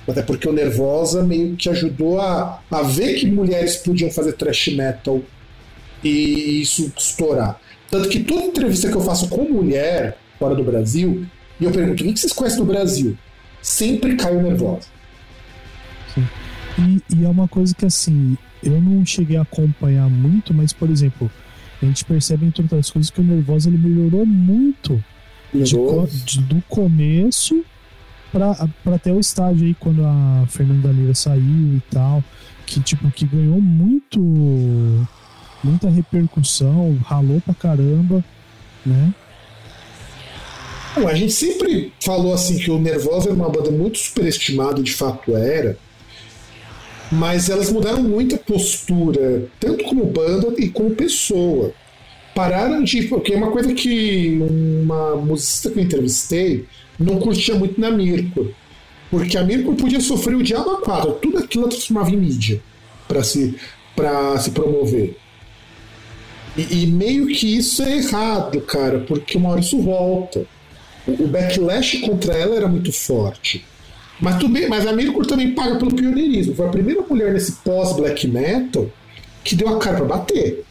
Até porque o Nervosa meio que ajudou a, a ver que mulheres podiam fazer thrash metal e isso estourar. Tanto que toda entrevista que eu faço com mulher fora do Brasil, e eu pergunto: o que vocês conhecem do Brasil? Sempre cai o Nervosa. E, e é uma coisa que, assim, eu não cheguei a acompanhar muito, mas, por exemplo, a gente percebe entre outras coisas que o Nervosa ele melhorou muito de- do começo pra até o estágio aí, quando a Fernanda Lira saiu e tal, que, tipo, que ganhou muito muita repercussão, ralou pra caramba, né? A gente sempre falou assim que o Nervosa era uma banda muito superestimada, de fato era, mas elas mudaram muito a postura, tanto como banda e como pessoa. Pararam de. Porque é uma coisa que uma musicista que eu entrevistei não curtia muito na Mirko. Porque a Mirko podia sofrer o diabo a quatro, tudo aquilo ela transformava em mídia para se, se promover. E, e meio que isso é errado, cara, porque uma hora isso volta. O o backlash contra ela era muito forte. Mas, bem, mas a Mirko também paga pelo pioneirismo. Foi a primeira mulher nesse pós-black metal que deu a cara pra bater.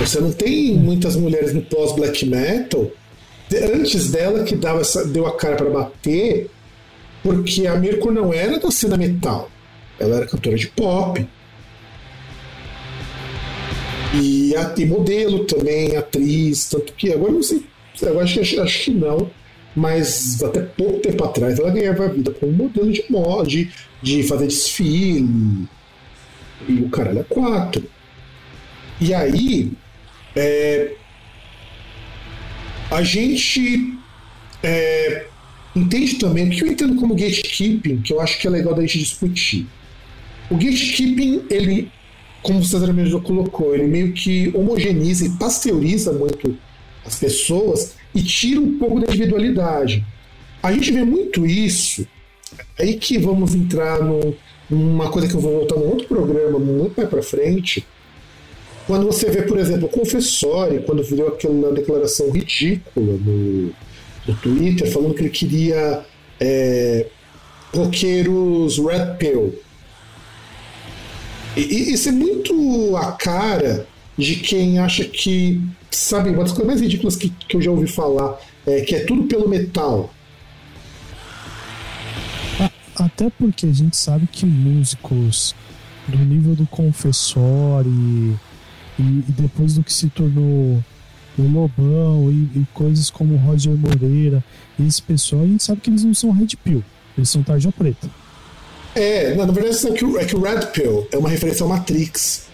Você não tem muitas mulheres no pós-black metal antes dela que dava essa- deu a cara pra bater, porque a Mirko não era da cena metal. Ela era cantora de pop. E, a, e modelo também, atriz, tanto que agora não sei, eu acho, acho, acho que não, mas até pouco tempo atrás ela ganhava vida como modelo de moda, de, de fazer desfile e o caralho é quatro. E aí é, a gente é, entende também o que eu entendo como gatekeeping, que eu acho que é legal da gente discutir. O gatekeeping, ele como o César mesmo colocou, ele meio que homogeniza e pasteuriza muito as pessoas e tira um pouco da individualidade. A gente vê muito isso, aí que vamos entrar no, numa coisa que eu vou voltar num outro programa, muito mais pra frente. Quando você vê, por exemplo, o Confessório, quando virou aquela declaração ridícula no, no Twitter falando que ele queria é, roqueiros Red Pill. E, isso é muito a cara de quem acha que, sabe, uma das coisas mais ridículas que, que eu já ouvi falar é que é tudo pelo metal. Até porque a gente sabe que músicos do nível do Confessor e, e, depois do que se tornou o Lobão e, e, coisas como Roger Moreira e esse pessoal, a gente sabe que eles não são Red Pill, eles são Tarja Preta. É, na verdade é que, o, é que o Red Pill é uma referência ao Matrix.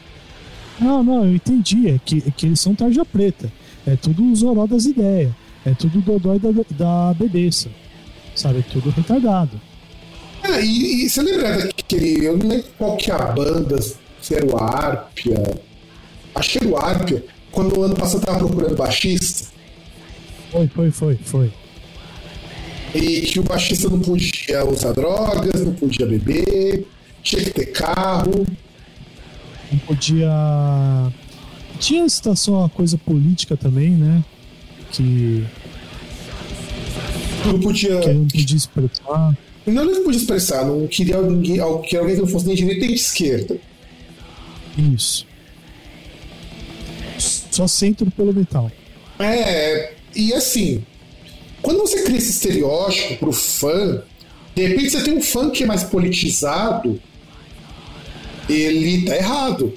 Não, não, eu entendi, é que, é que eles são Tarja Preta. É tudo o Zoró das ideias, é tudo Dodói da, da bebeça, sabe? É tudo retardado. Ah, e, e você lembra daquele. Eu não lembro qual que é a banda, se era o Arpia. Era o Arpia, quando o ano passado tava procurando baixista. Foi, foi, foi, foi. E que o baixista não podia usar drogas, não podia beber, tinha que ter carro. Não podia. Tinha citação a coisa política também, né? Que. Não podia. Que não podia expressar. Não, não podia expressar, não queria ninguém, que alguém que não fosse nem direita nem de esquerda. Isso. Só centro pelo metal. É, e assim, quando você cria esse estereótipo pro fã, de repente você tem um fã que é mais politizado, ele tá errado.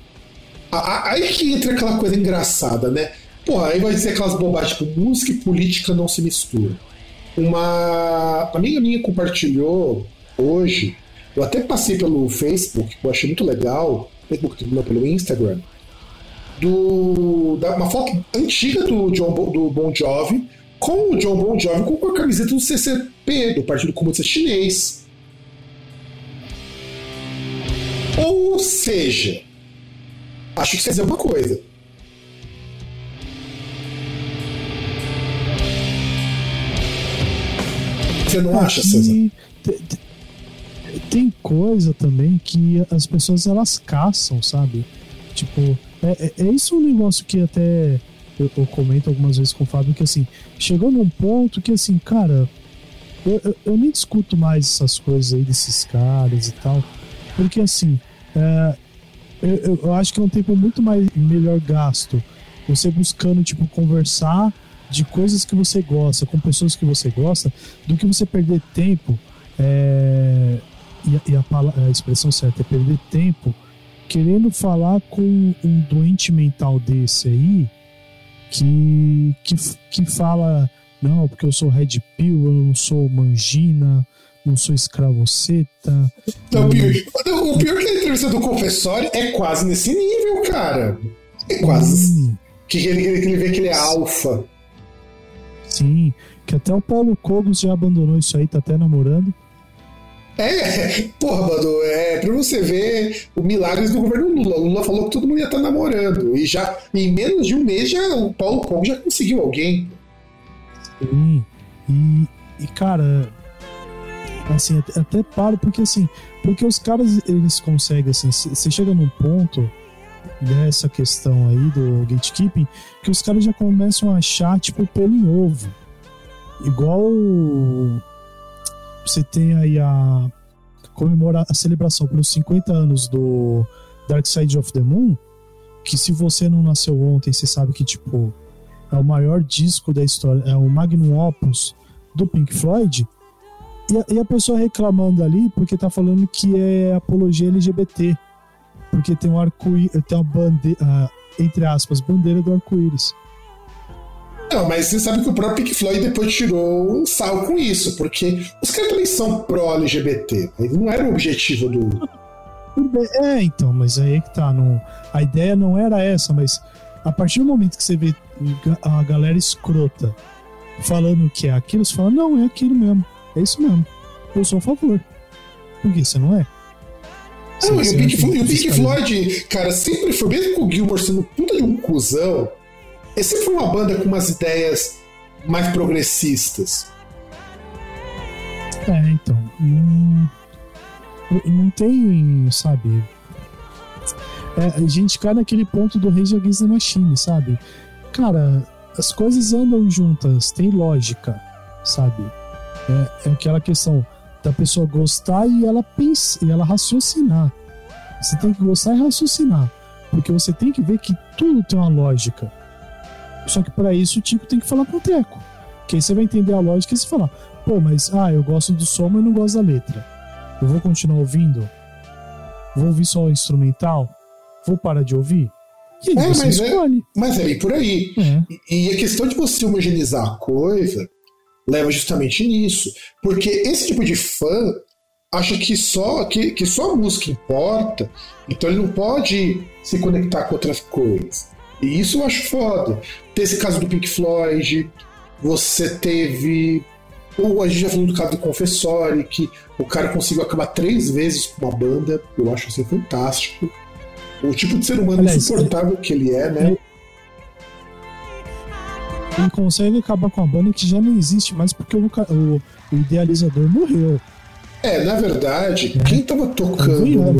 Aí que entra aquela coisa engraçada, né? Porra, aí vai dizer aquelas bobagens tipo, música e política não se misturam. Uma amiga minha compartilhou hoje, eu até passei pelo Facebook, eu achei muito legal, Facebook não, pelo Instagram, do, da, uma foto antiga do, John, do Bon Jovi com o John Bon Jovi com a camiseta do CCP, do Partido Comunista Chinês. Ou seja, acho que quer dizer uma coisa. Você não acha, César? Tem coisa também que as pessoas elas caçam, sabe? Tipo, é, é, é isso um negócio que até eu, eu, comento algumas vezes com o Fábio, que assim, chegou num ponto que assim, cara, eu, eu, eu nem discuto mais essas coisas aí desses caras e tal, porque assim, é, eu, eu acho que é um tempo muito mais melhor gasto você buscando, tipo, conversar de coisas que você gosta, com pessoas que você gosta, do que você perder tempo. É, e, e a, a, expressão certa é perder tempo querendo falar com um doente mental desse aí que, que, que fala não, porque eu sou Red Pill, eu não sou mangina, não sou escravoceta. Não, pior, o pior que a entrevista do confessório é quase nesse nível, cara. É quase. Que ele, ele vê que ele é alfa. Sim, que até o Paulo Cogos já abandonou isso aí, tá até namorando. É, porra, mano, é pra você ver o milagres do governo Lula. Lula falou que todo mundo ia estar tá namorando. E já, em menos de um mês, já, o Paulo Cogos já conseguiu alguém. Sim. E, e cara, assim, até, até paro, porque assim, porque os caras, eles conseguem, assim, você chega num ponto dessa questão aí do gatekeeping que os caras já começam a achar, tipo, pelo em ovo. Igual você tem aí a comemorar a celebração pelos 50 anos do Dark Side of the Moon, que se você não nasceu ontem, você sabe que, tipo, é o maior disco da história, é o magnum opus do Pink Floyd, e a, e a pessoa reclamando ali porque tá falando que é apologia LGBT porque tem um arco-íris, tem uma bandeira, uh, entre aspas, bandeira do arco-íris. Não, mas você sabe que o próprio Pink Floyd depois tirou um sal com isso, porque os caras também são pró-LGBT, não era o objetivo do. É, então, mas aí é que tá. Não, a ideia não era essa, mas a partir do momento que você vê a galera escrota falando que é aquilo, você fala, não, é aquilo mesmo. É isso mesmo. Eu sou a favor. Por que você não é? Não, e o Pink, Floyd, Pink Floyd, cara, sempre foi, mesmo com o Gilmore sendo puta de um cuzão, ele sempre uma banda com umas ideias mais progressistas. É, então. Não, não tem, sabe. É, a gente cai naquele ponto do Rage Against the Machine, sabe? Cara, as coisas andam juntas, tem lógica. sabe? É, é aquela questão da pessoa gostar e ela pensar, e ela raciocinar. Você tem que gostar e raciocinar, porque você tem que ver que tudo tem uma lógica. Só que para isso o Tico tem que falar com o Teco. Que aí você vai entender a lógica e você falar, pô, mas ah, eu gosto do som, mas não gosto da letra. Eu vou continuar ouvindo? Vou ouvir só o instrumental? Vou parar de ouvir? E aí É, você mas é- escolhe. Mas é bem por aí. É. E, e a questão de você homogeneizar a coisa leva justamente nisso. Porque esse tipo de fã acha que só, que, que só a música importa, então ele não pode se conectar com outras coisas. E isso eu acho foda. Tem esse caso do Pink Floyd, você teve. Ou a gente já falou do caso do Confessori, que o cara conseguiu acabar três vezes com uma banda, eu acho assim fantástico. O tipo de ser humano Aliás, insuportável que ele é, né? Ele consegue acabar com a banda que já não existe mais porque o, o- o idealizador morreu. É, na verdade, quem tava tocando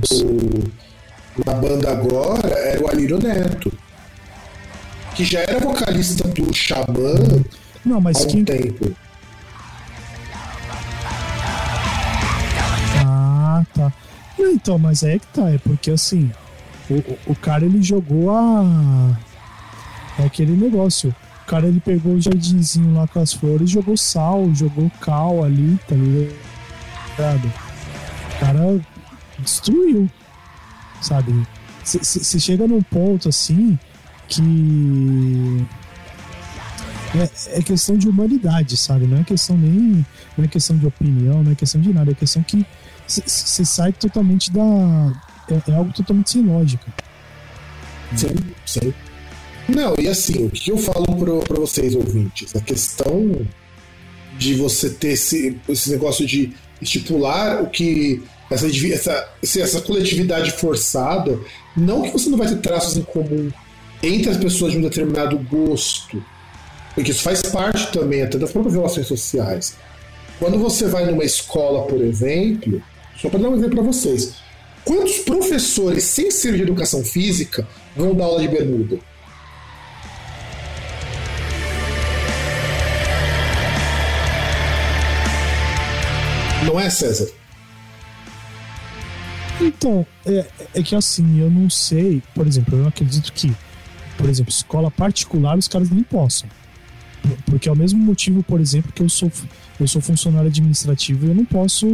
na banda agora era o Alírio Neto, que já era vocalista do Xamã Não, há mas um quem. tempo. Ah, tá. Então, mas é que tá. É porque assim, o, o- o cara ele jogou a. É aquele negócio. O cara ele pegou o jardinzinho lá com as flores, jogou sal, jogou cal ali, tá ligado? O cara destruiu, sabe? Você chega num ponto assim que. É, é questão de humanidade, sabe? Não é questão nem. Não é questão de opinião, não é questão de nada. É questão que você sai totalmente da. É, é algo totalmente sem lógica. Sim, sim. Não, e assim, o que eu falo para vocês, ouvintes? A questão de você ter esse, esse negócio de estipular o que. Essa, essa, esse- essa coletividade forçada, não que você não vai ter traços em comum entre as pessoas de um determinado gosto, porque isso faz parte também até das próprias relações sociais. Quando você vai numa escola, por exemplo, só para dar um exemplo para vocês, quantos professores sem ser de educação física vão dar aula de bermuda? Não é, César? Então, é, é que assim, eu não sei, por exemplo, eu acredito que, por exemplo, escola particular os caras nem possam. Por- Porque é o mesmo motivo, por exemplo, que eu sou, eu sou funcionário administrativo e eu não posso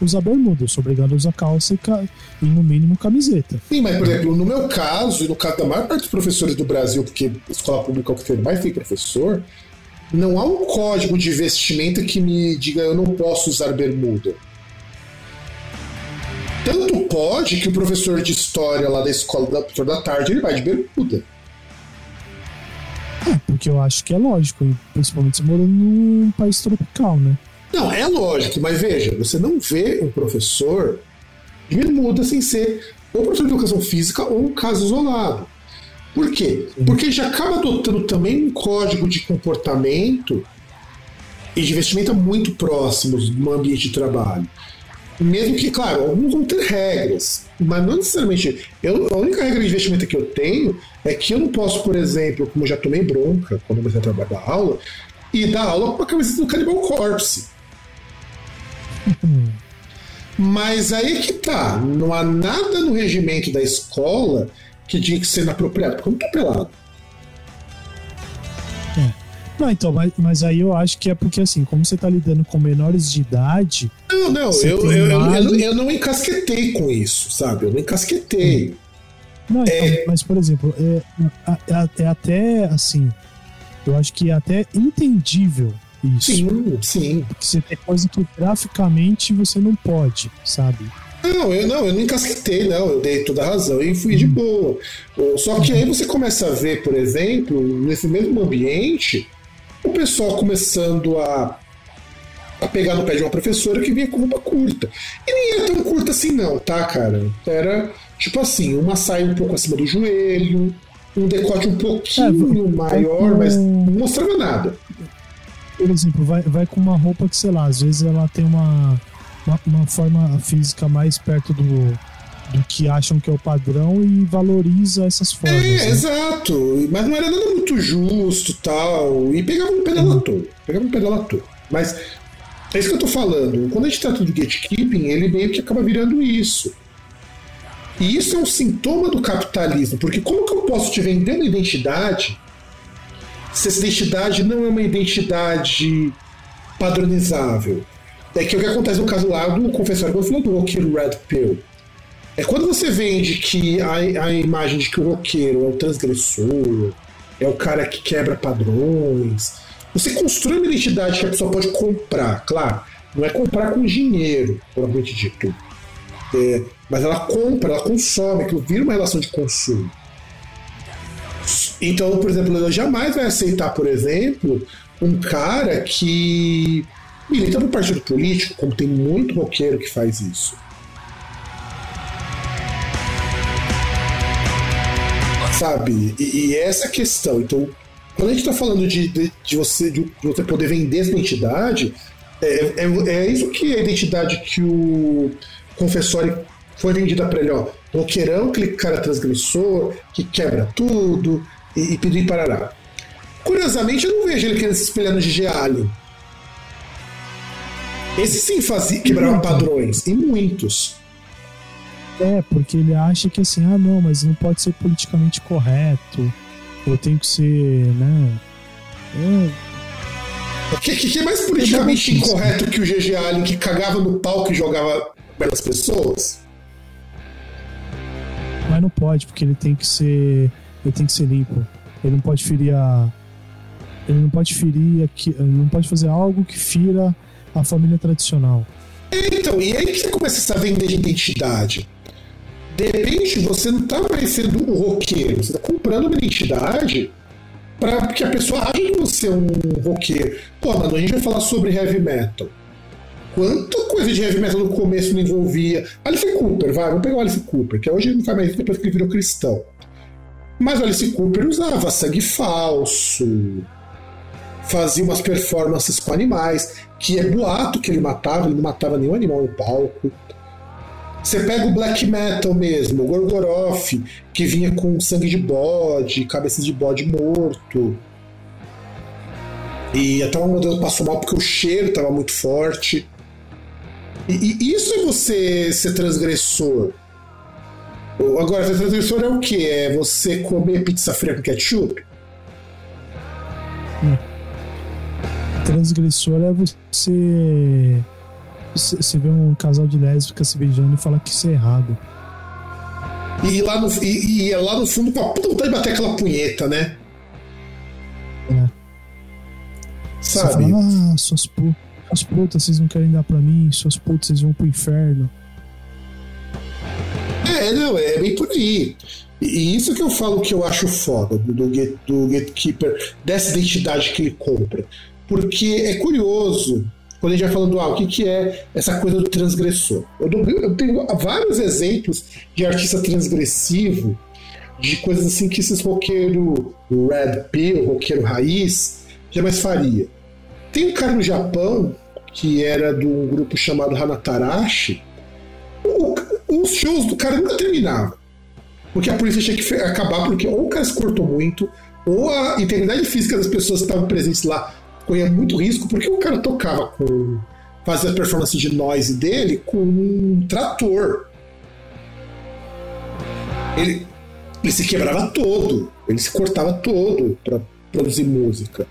usar bermuda, eu sou obrigado a usar calça e, ca- e no mínimo camiseta. Sim, mas, por exemplo, no meu caso, e no caso da maior parte dos professores do Brasil, porque escola pública é o que tem mais tem professor, não há um código de vestimenta que me diga eu não posso usar bermuda. Tanto pode que o professor de história lá da escola da, da tarde ele vai de bermuda. Porque eu acho que é lógico, e principalmente se morando num país tropical, né? Não, é lógico, mas veja, você não vê um professor de bermuda sem ser ou professor de educação física ou um caso isolado. Por quê? Porque ele já acaba adotando também um código de comportamento e de vestimenta muito próximos no ambiente de trabalho. Mesmo que, claro, alguns vão ter regras, mas não necessariamente. Eu, a única regra de vestimenta que eu tenho é que eu não posso, por exemplo, como eu já tomei bronca quando comecei a trabalhar da aula, e dar aula com a camiseta do Cannibal Corpse. Mas aí é que tá, não há nada no regimento da escola que diga que ser inapropriado, porque eu não tô pelado. Não, então, mas, mas aí eu acho que é porque assim, como você tá lidando com menores de idade, Não, não, eu, tem eu, eu, mais- eu, eu não encasquetei com isso, sabe? Eu não encasquetei. Não, então, É. mas por exemplo, é, é, é até assim, eu acho que é até entendível isso. Sim, sim. Porque você tem coisa que graficamente você não pode, sabe? Não, eu não, eu não encasquetei, não. Eu dei toda a razão e fui de boa. Só que aí você começa a ver, por exemplo, nesse mesmo ambiente, o pessoal começando a, a pegar no pé de uma professora que vinha com roupa curta. E nem era tão curta assim, não, tá, cara? Era tipo assim, uma saia um pouco acima do joelho, um decote um pouquinho É, maior, com- mas não mostrava nada. Por exemplo, vai, vai com uma roupa que, sei lá, às vezes ela tem uma, uma, uma forma física mais perto do, do que acham que é o padrão e valoriza essas formas. É, né? exato. Mas não era nada muito justo tal. E pegava um pedalator. Pegava um pedalator. Mas é isso que eu tô falando. Quando a gente trata do gatekeeping, ele meio que acaba virando isso. E isso é um sintoma do capitalismo, porque como que eu posso te vender uma identidade se essa identidade não é uma identidade padronizável? É que é o que acontece no caso lá do confessor quando falou do roqueiro Red Pill. É quando você vende que a, a imagem de que o roqueiro é o transgressor, é o cara que quebra padrões. Você constrói uma identidade que a pessoa pode comprar, claro. Não é comprar com dinheiro, provavelmente dito. É, mas ela compra, ela consome, aquilo vira uma relação de consumo. Então, por exemplo, ela jamais vai aceitar, por exemplo, um cara que milita no partido político, como tem muito roqueiro que faz isso. Sabe? E, e essa é questão. Então, quando a gente está falando de, de, de você, de, você poder vender essa identidade, é, é, é, isso que é a identidade que o Confessori foi vendida para ele, ó. Roqueirão, aquele cara transgressor, que quebra tudo, e, e pedir parará. Curiosamente, eu não vejo ele querendo se espelhar no G.G. Allen. Esse sim fazia, quebrava padrões, e muitos. É, porque ele acha que assim, ah não, mas não pode ser politicamente correto. Eu tenho que ser, né? É... O que, que, é mais politicamente incorreto que o GG Allen que cagava no palco e jogava pelas pessoas? Mas não pode, porque ele tem que ser. Ele tem que ser limpo. Ele não pode ferir a. Ele não pode ferir aqui. Ele não pode fazer algo que fira a família tradicional. Então, e aí que você começa a vender de identidade. De repente, você não está mais sendo um roqueiro, você está comprando uma identidade para que a pessoa ache que você é um roqueiro. Pô, mano, a gente vai falar sobre heavy metal. Quanta coisa de heavy metal no começo não envolvia. Alice Cooper, vai, vamos pegar o Alice Cooper, que hoje não faz mais depois que ele virou cristão. Mas o Alice Cooper usava sangue falso, fazia umas performances com animais, que é boato que ele matava, ele não matava nenhum animal no palco. Você pega o black metal mesmo, o Gorgoroth, que vinha com sangue de bode, cabeças de bode morto. E até uma modelo passou mal porque o cheiro estava muito forte. E, e, isso é você ser transgressor. Agora, ser transgressor é o que? É você comer pizza fria com ketchup? Hum. Transgressor é você você vê um casal de lésbicas se beijando e fala que isso é errado. E lá no, e, e é lá no fundo com a puta vontade de bater aquela punheta, né? É. Sabe? Você fala, ah, suas, pu suas putas, vocês não querem dar pra mim, suas putas, vocês vão pro inferno. É, não, é bem por aí. E isso que eu falo que eu acho foda do, do, do Gatekeeper, dessa identidade que ele compra. Porque é curioso quando a gente vai falando, ah, o que, que é essa coisa do transgressor. Eu, dou, eu tenho vários exemplos de artista transgressivo, de coisas assim que esses roqueiro red pill, roqueiro raiz, jamais faria. Tem um cara no Japão que era de um grupo chamado Hanatarashi. O, os shows do cara nunca terminavam. Porque a polícia tinha que acabar, porque ou o cara se cortou muito, ou a integridade física das pessoas que estavam presentes lá corria muito risco, porque o cara tocava com. fazia a performance de noise dele com um trator. Ele, ele se quebrava todo, ele se cortava todo para produzir música.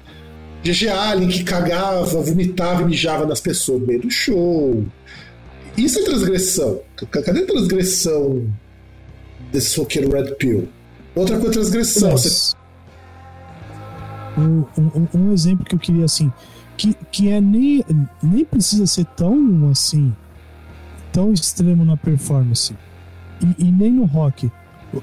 GG Allen que cagava, vomitava e mijava nas pessoas no meio do show. Isso é transgressão. Cadê a transgressão desse roqueiro Red Pill? Outra coisa é transgressão. Você um, um, um, exemplo que eu queria assim que, que é nem, nem precisa ser tão assim tão extremo na performance e, e nem no rock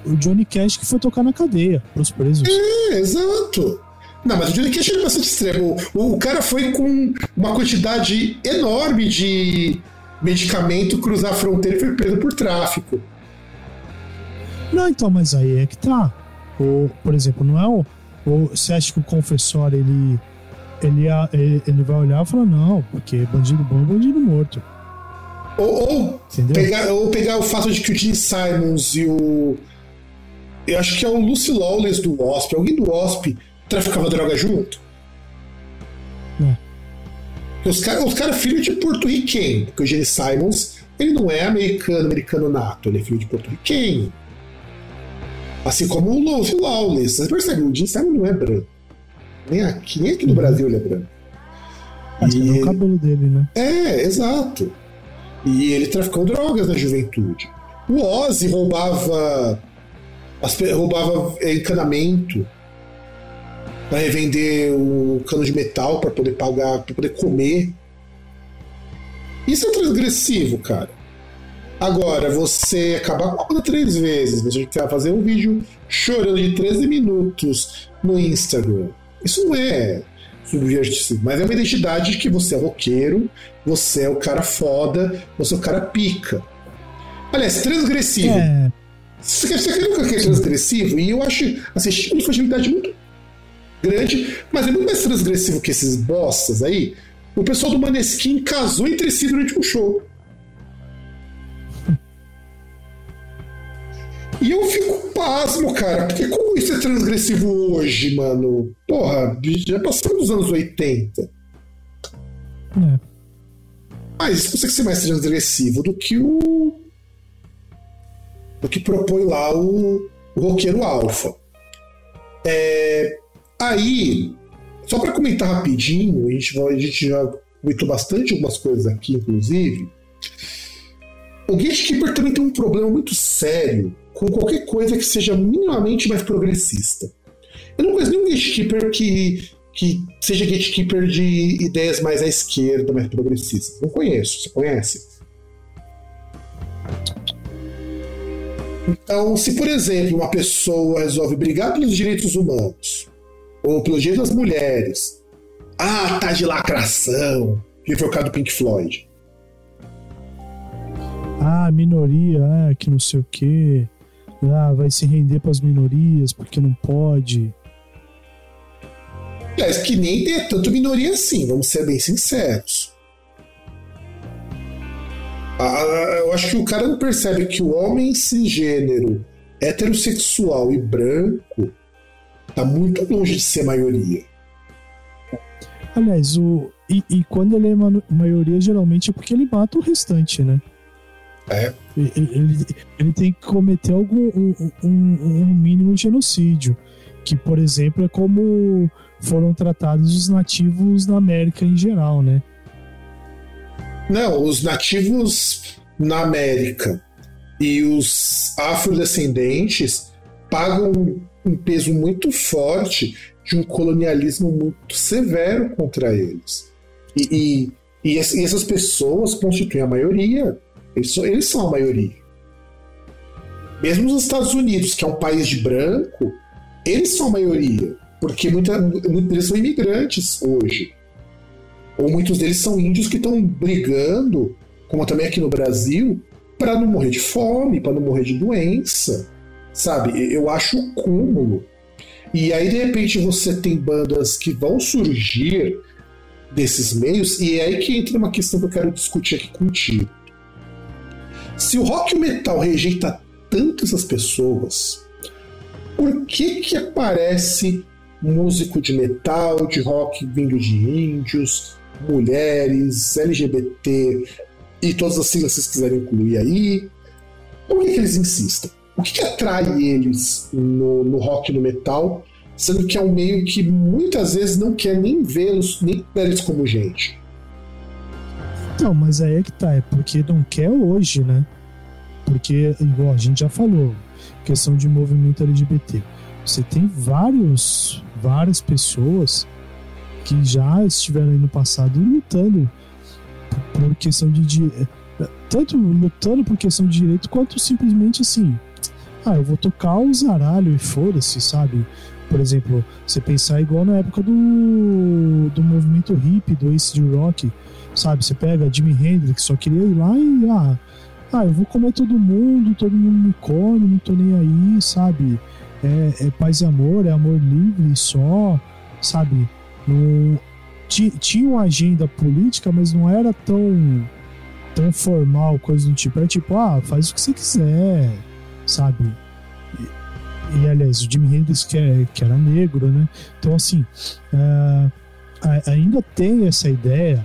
o Johnny Cash que foi tocar na cadeia pros presos é, exato não, mas o Johnny Cash é bastante extremo. O, o cara foi com uma quantidade enorme de medicamento cruzar a fronteira e foi preso por tráfico. Não, então, mas aí é que tá. O, por exemplo, não é o, ou você acha que o confessor ele, ele, ele vai olhar e falar, não, porque bandido bom é bandido morto. Ou, ou pegar, ou pegar o fato de que o Gene Simons e o. Eu acho que é o Lucy Lawless do Wasp, alguém do Wasp traficava droga junto. É. Os caras os cara filho de porto-riquenho, porque o Gene Simons, ele não é americano, americano nato, ele é filho de porto-riquenho. Assim como o Love Lawless. Você percebe, o Gene Simons não é branco. Nem aqui, nem aqui no Brasil ele é branco. Acho que E é o cabelo dele, né? É, exato. E ele traficou drogas na juventude. O Ozzy roubava. roubava é, encanamento para revender o cano de metal para poder pagar, para poder comer. Isso é transgressivo, cara. Agora, você acabar com a conta três vezes, você quer fazer um vídeo chorando de 13 minutos no Instagram. Isso não é subversivo, mas é uma identidade de que você é roqueiro, você é o cara foda, você é o cara pica. Aliás, transgressivo. É, Você quer, o que é transgressivo? E eu acho assim, uma infantilidade muito grande, mas é muito mais transgressivo que esses bostas aí. O pessoal do Maneskin casou entre si durante um show. E eu fico pasmo, cara, porque como isso é transgressivo hoje, mano? Porra, já passamos dos anos 80. é. Mas isso consegue ser mais transgressivo do que o. do que propõe lá o, o roqueiro alfa. É, aí, só para comentar rapidinho, a gente, a gente já comentou bastante algumas coisas aqui, inclusive. O Gatekeeper também tem um problema muito sério com qualquer coisa que seja minimamente mais progressista. Eu não conheço nenhum Gatekeeper que, que seja Gatekeeper de ideias mais à esquerda, mais progressistas. Não conheço. Você conhece? Então, se por exemplo uma pessoa resolve brigar pelos direitos humanos ou pelos direitos das mulheres, ah, tá de lacração, que foi o caso do Pink Floyd. Ah, minoria, é, que não sei o quê. Ah, vai se render pras minorias porque não pode. Aliás, que nem tem tanto minoria assim, vamos ser bem sinceros. Ah, eu acho que o cara não percebe que o homem cisgênero, heterossexual e branco tá muito longe de ser maioria. Aliás, o. E, e quando ele é ma- maioria, geralmente é porque ele mata o restante, né? É. Ele, ele, tem que cometer algum um, um- um mínimo genocídio. Que, por exemplo, é como foram tratados os nativos na América em geral, né? Não, os nativos na América e os afrodescendentes pagam um peso muito forte de um colonialismo muito severo contra eles. E, e, e essas pessoas constituem a maioria. Eles são, eles são a maioria. Mesmo nos Estados Unidos, que é um país de branco, eles são a maioria. Porque muita, muitos deles são imigrantes hoje ou muitos deles são índios que estão brigando, como também aqui no Brasil, para não morrer de fome, para não morrer de doença, sabe? Eu acho o cúmulo. E aí, de repente, você tem bandas que vão surgir desses meios, e é aí que entra uma questão que eu quero discutir aqui contigo. Se o rock e o metal rejeita tanto essas pessoas, por que que aparece músico de metal, de rock vindo de índios, mulheres, LGBT e todas as siglas que vocês quiserem incluir aí. Por que, que eles insistem? O que, que atrai eles no, no rock e no metal, sendo que é um meio que muitas vezes não quer nem vê-los, nem ver eles como gente? Não, mas aí é que tá, é porque não quer hoje, né? Porque, igual a gente já falou, questão de movimento LGBT. Você tem vários, várias pessoas que já estiveram aí no passado lutando por- questão de tanto lutando por questão de direito quanto simplesmente assim, ah, eu vou tocar o zaralho e foda-se, sabe? Por exemplo, você pensar igual na época do, do movimento hippie, do Ace de Rock, sabe? Você pega Jimi Hendrix, só queria ir lá e ah, ah, eu vou comer todo mundo, todo mundo me come, não tô nem aí, sabe? É, é paz e amor, é amor livre só, sabe? Não, ti- tinha uma agenda política, mas não era tão tão formal, coisa do tipo. Era tipo, ah, faz o que você quiser, sabe? E, e, aliás, o Jimi Hendrix que, é, que era negro, né? Então, assim, ah, ainda tem essa ideia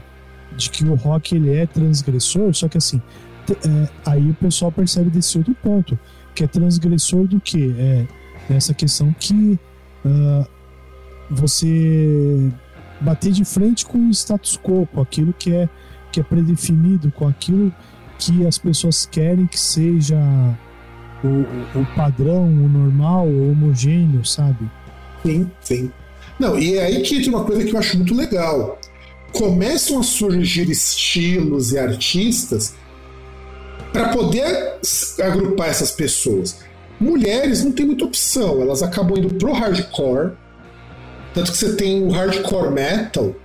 de que o rock ele é transgressor, só que assim, é, aí o pessoal percebe desse outro ponto, que é transgressor do que? É nessa questão que ah, você bater de frente com o status quo, com aquilo que é, que é predefinido, com aquilo que as pessoas querem que seja o, o- o padrão, o normal, o homogêneo, sabe? Sim, sim. Não, e é aí que entra uma coisa que eu acho muito legal. Começam a surgir estilos e artistas para poder agrupar essas pessoas. Mulheres não tem muita opção, elas acabam indo pro hardcore. Tanto que você tem o hardcore metal,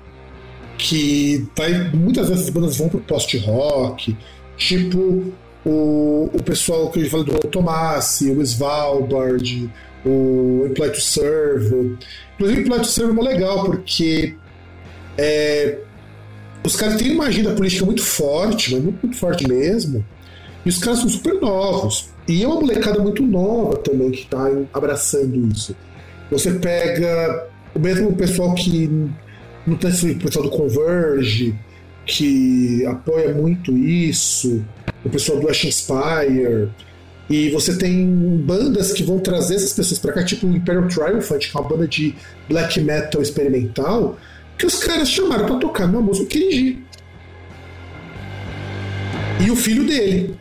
que vai. Muitas vezes as bandas vão pro post-rock, tipo o, o pessoal que a gente fala do Tomassi, o Svalbard, o Imply to Serve. Inclusive, o Imply to Serve é legal, porque é, os caras têm uma agenda política muito forte, mas muito, muito forte mesmo. E os caras são super novos. E é uma molecada muito nova também que está abraçando isso. Você pega o mesmo pessoal que não tem esse pessoal do Converge, que apoia muito isso, o pessoal do Ash Inspire. E você tem bandas que vão trazer essas pessoas pra cá, tipo o Imperial Triumphant, que é uma banda de black metal experimental, que os caras chamaram pra tocar numa música Kenji. E o filho dele.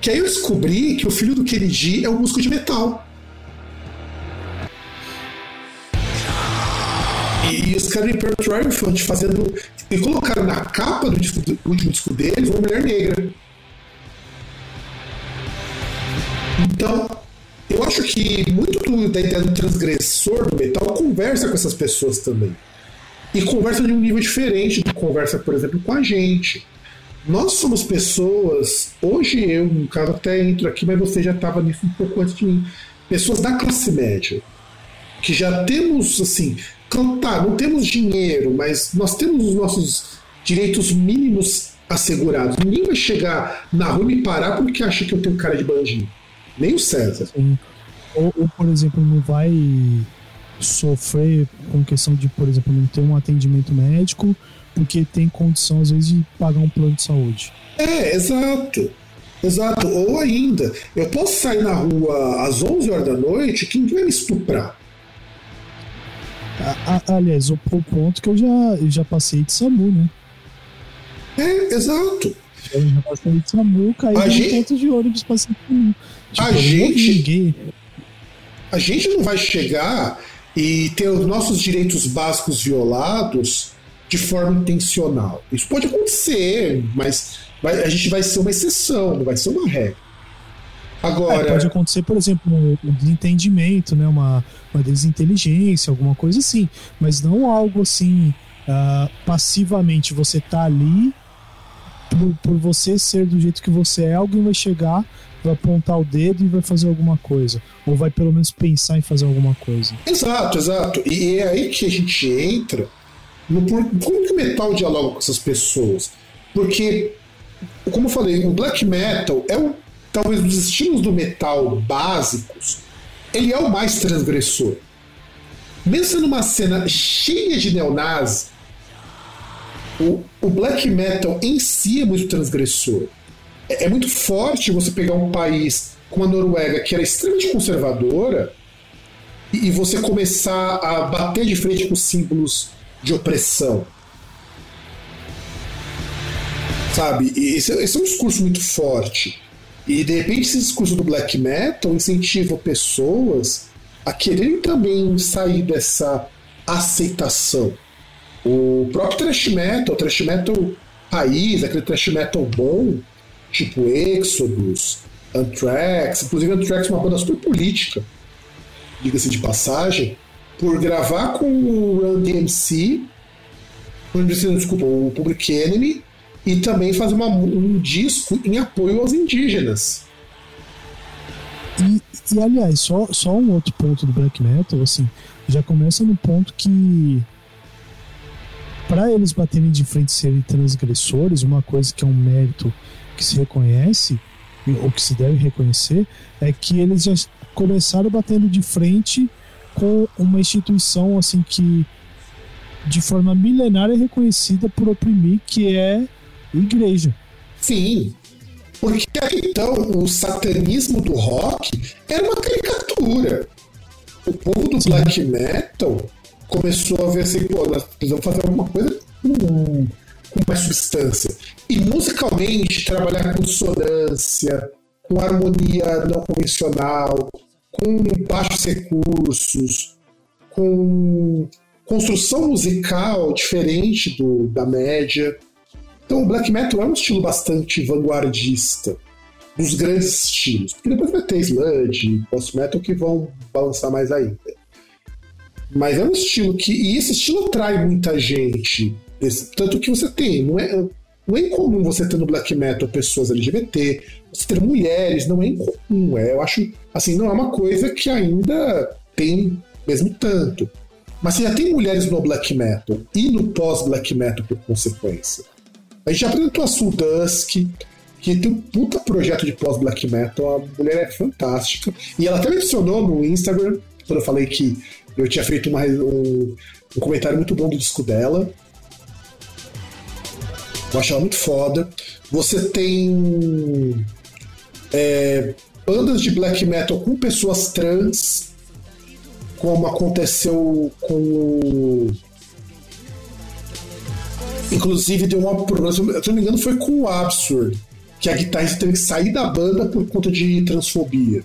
Que aí eu descobri que o filho do Kenji é um músico de metal. E, e os caras do Imperial Triumphant fazendo. E colocaram na capa do, disco, do último disco deles uma mulher negra. Então, eu acho que muito da ideia do transgressor do metal conversa com essas pessoas também. E conversa de um nível diferente do que conversa, por exemplo, com a gente. Nós somos pessoas, hoje eu, no caso, até entro aqui, mas você já estava nisso um pouco antes de mim. Pessoas da classe média. Que já temos, assim, tá, não temos dinheiro, mas nós temos os nossos direitos mínimos assegurados. Ninguém vai chegar na rua e me parar porque acha que eu tenho cara de bandinho. Nem o César. Ou, ou, por exemplo, não vai sofrer com questão de, por exemplo, não ter um atendimento médico porque tem condição, às vezes, de pagar um plano de saúde. É, exato. Exato. Ou ainda, eu posso sair na rua às 11 horas da noite que ninguém vai me estuprar. A- a- aliás, o, o ponto que eu já, eu já passei de SAMU, né? É, exato. Eu já passei de SAMU, caí A gente- de ônibus passei por. Tipo, A gente- ninguém. A gente não vai chegar e ter os nossos direitos básicos violados de forma intencional. Isso pode acontecer, mas vai- a gente vai ser uma exceção, não vai ser uma regra. É, Agora, pode acontecer, por exemplo, um desentendimento, né? uma, uma desinteligência, alguma coisa assim. Mas não algo assim, ah, passivamente. Você tá ali, por, por você ser do jeito que você é, alguém vai chegar, vai apontar o dedo e vai fazer alguma coisa. Ou vai pelo menos pensar em fazer alguma coisa. Exato, exato. E é aí que a gente entra no como que o metal dialoga com essas pessoas. Porque, como eu falei, o black metal é o, talvez dos estilos do metal básicos, ele é o mais transgressor. Mesmo sendo uma cena cheia de neonazi, o, o black metal em si é muito transgressor. É, é muito forte você pegar um país como a Noruega, que era extremamente conservadora, e você começar a bater de frente com símbolos de opressão. Sabe? Esse, esse é um discurso muito forte. E de repente esse discurso do black metal incentiva pessoas a quererem também sair dessa aceitação. O próprio thrash metal, o thrash metal raiz, aquele thrash metal bom, tipo Exodus, Anthrax, inclusive Anthrax é uma banda super política, diga-se de passagem, por gravar com o Run DMC, desculpa, o Public Enemy, e também fazer uma- um disco em apoio aos indígenas. E, e, aliás, só, só um outro ponto do black metal, assim, já começa no ponto que para eles baterem de frente e serem transgressores, uma coisa que é um mérito que se reconhece, ou que se deve reconhecer, é que eles já começaram batendo de frente com uma instituição assim que de forma milenária reconhecida por oprimir, que é igreja. Sim. Porque até então o satanismo do rock era uma caricatura. O povo do black metal começou a ver assim, pô, nós precisamos fazer alguma coisa com, com mais substância. E musicalmente, trabalhar com dissonância, com harmonia não convencional, com baixos recursos, com construção musical diferente do, da média. Então o black metal é um estilo bastante vanguardista, dos grandes estilos. Porque depois vai ter sludge, post-metal que vão balançar mais ainda. Mas é um estilo que. E esse estilo atrai muita gente. Tanto que você tem. Não é, não é incomum você ter no black metal pessoas LGBT, você ter mulheres, não é incomum. É, eu acho. Assim, não é uma coisa que ainda tem mesmo tanto. Mas você já tem mulheres no black metal e no pós-black metal por consequência. A gente já apresentou a Soul Dusk, que tem um puta projeto de pós-black metal. A mulher é fantástica. E ela até mencionou no Instagram, quando eu falei que eu tinha feito uma, um, um comentário muito bom do disco dela. Eu acho ela muito foda. Você tem é, bandas de black metal com pessoas trans, como aconteceu com o. Inclusive deu uma problema, se eu não me engano, foi com o Absurd, que a guitarrista teve que sair da banda por conta de transfobia.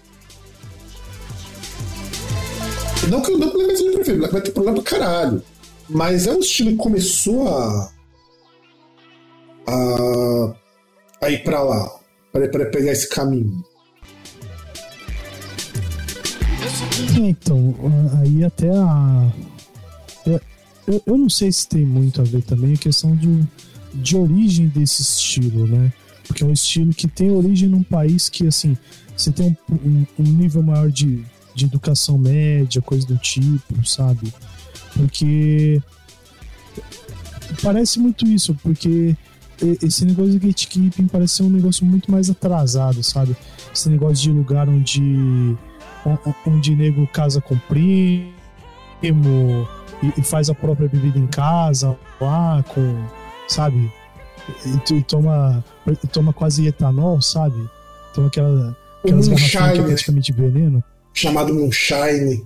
Não que eu não Black Metal prefiro, Black Metal tem problema pra caralho. Mas é um estilo que começou a. a, a ir pra lá, para pegar esse caminho. É, então, aí até a. é, Eu, eu não sei se tem muito a ver também a questão de, de origem desse estilo, né? Porque é um estilo que tem origem num país que, assim, você tem um, um- nível maior de, de educação média, coisa do tipo, sabe? Porque. Parece muito isso, porque esse negócio de gatekeeping parece ser um negócio muito mais atrasado, sabe? Esse negócio de lugar onde o- o- onde nego casa com primo e, e faz a própria bebida em casa lá com, sabe? E, e toma e toma quase etanol, sabe? Toma aquela, aquelas garrafinhas que é moonshine. praticamente veneno. chamado Moonshine.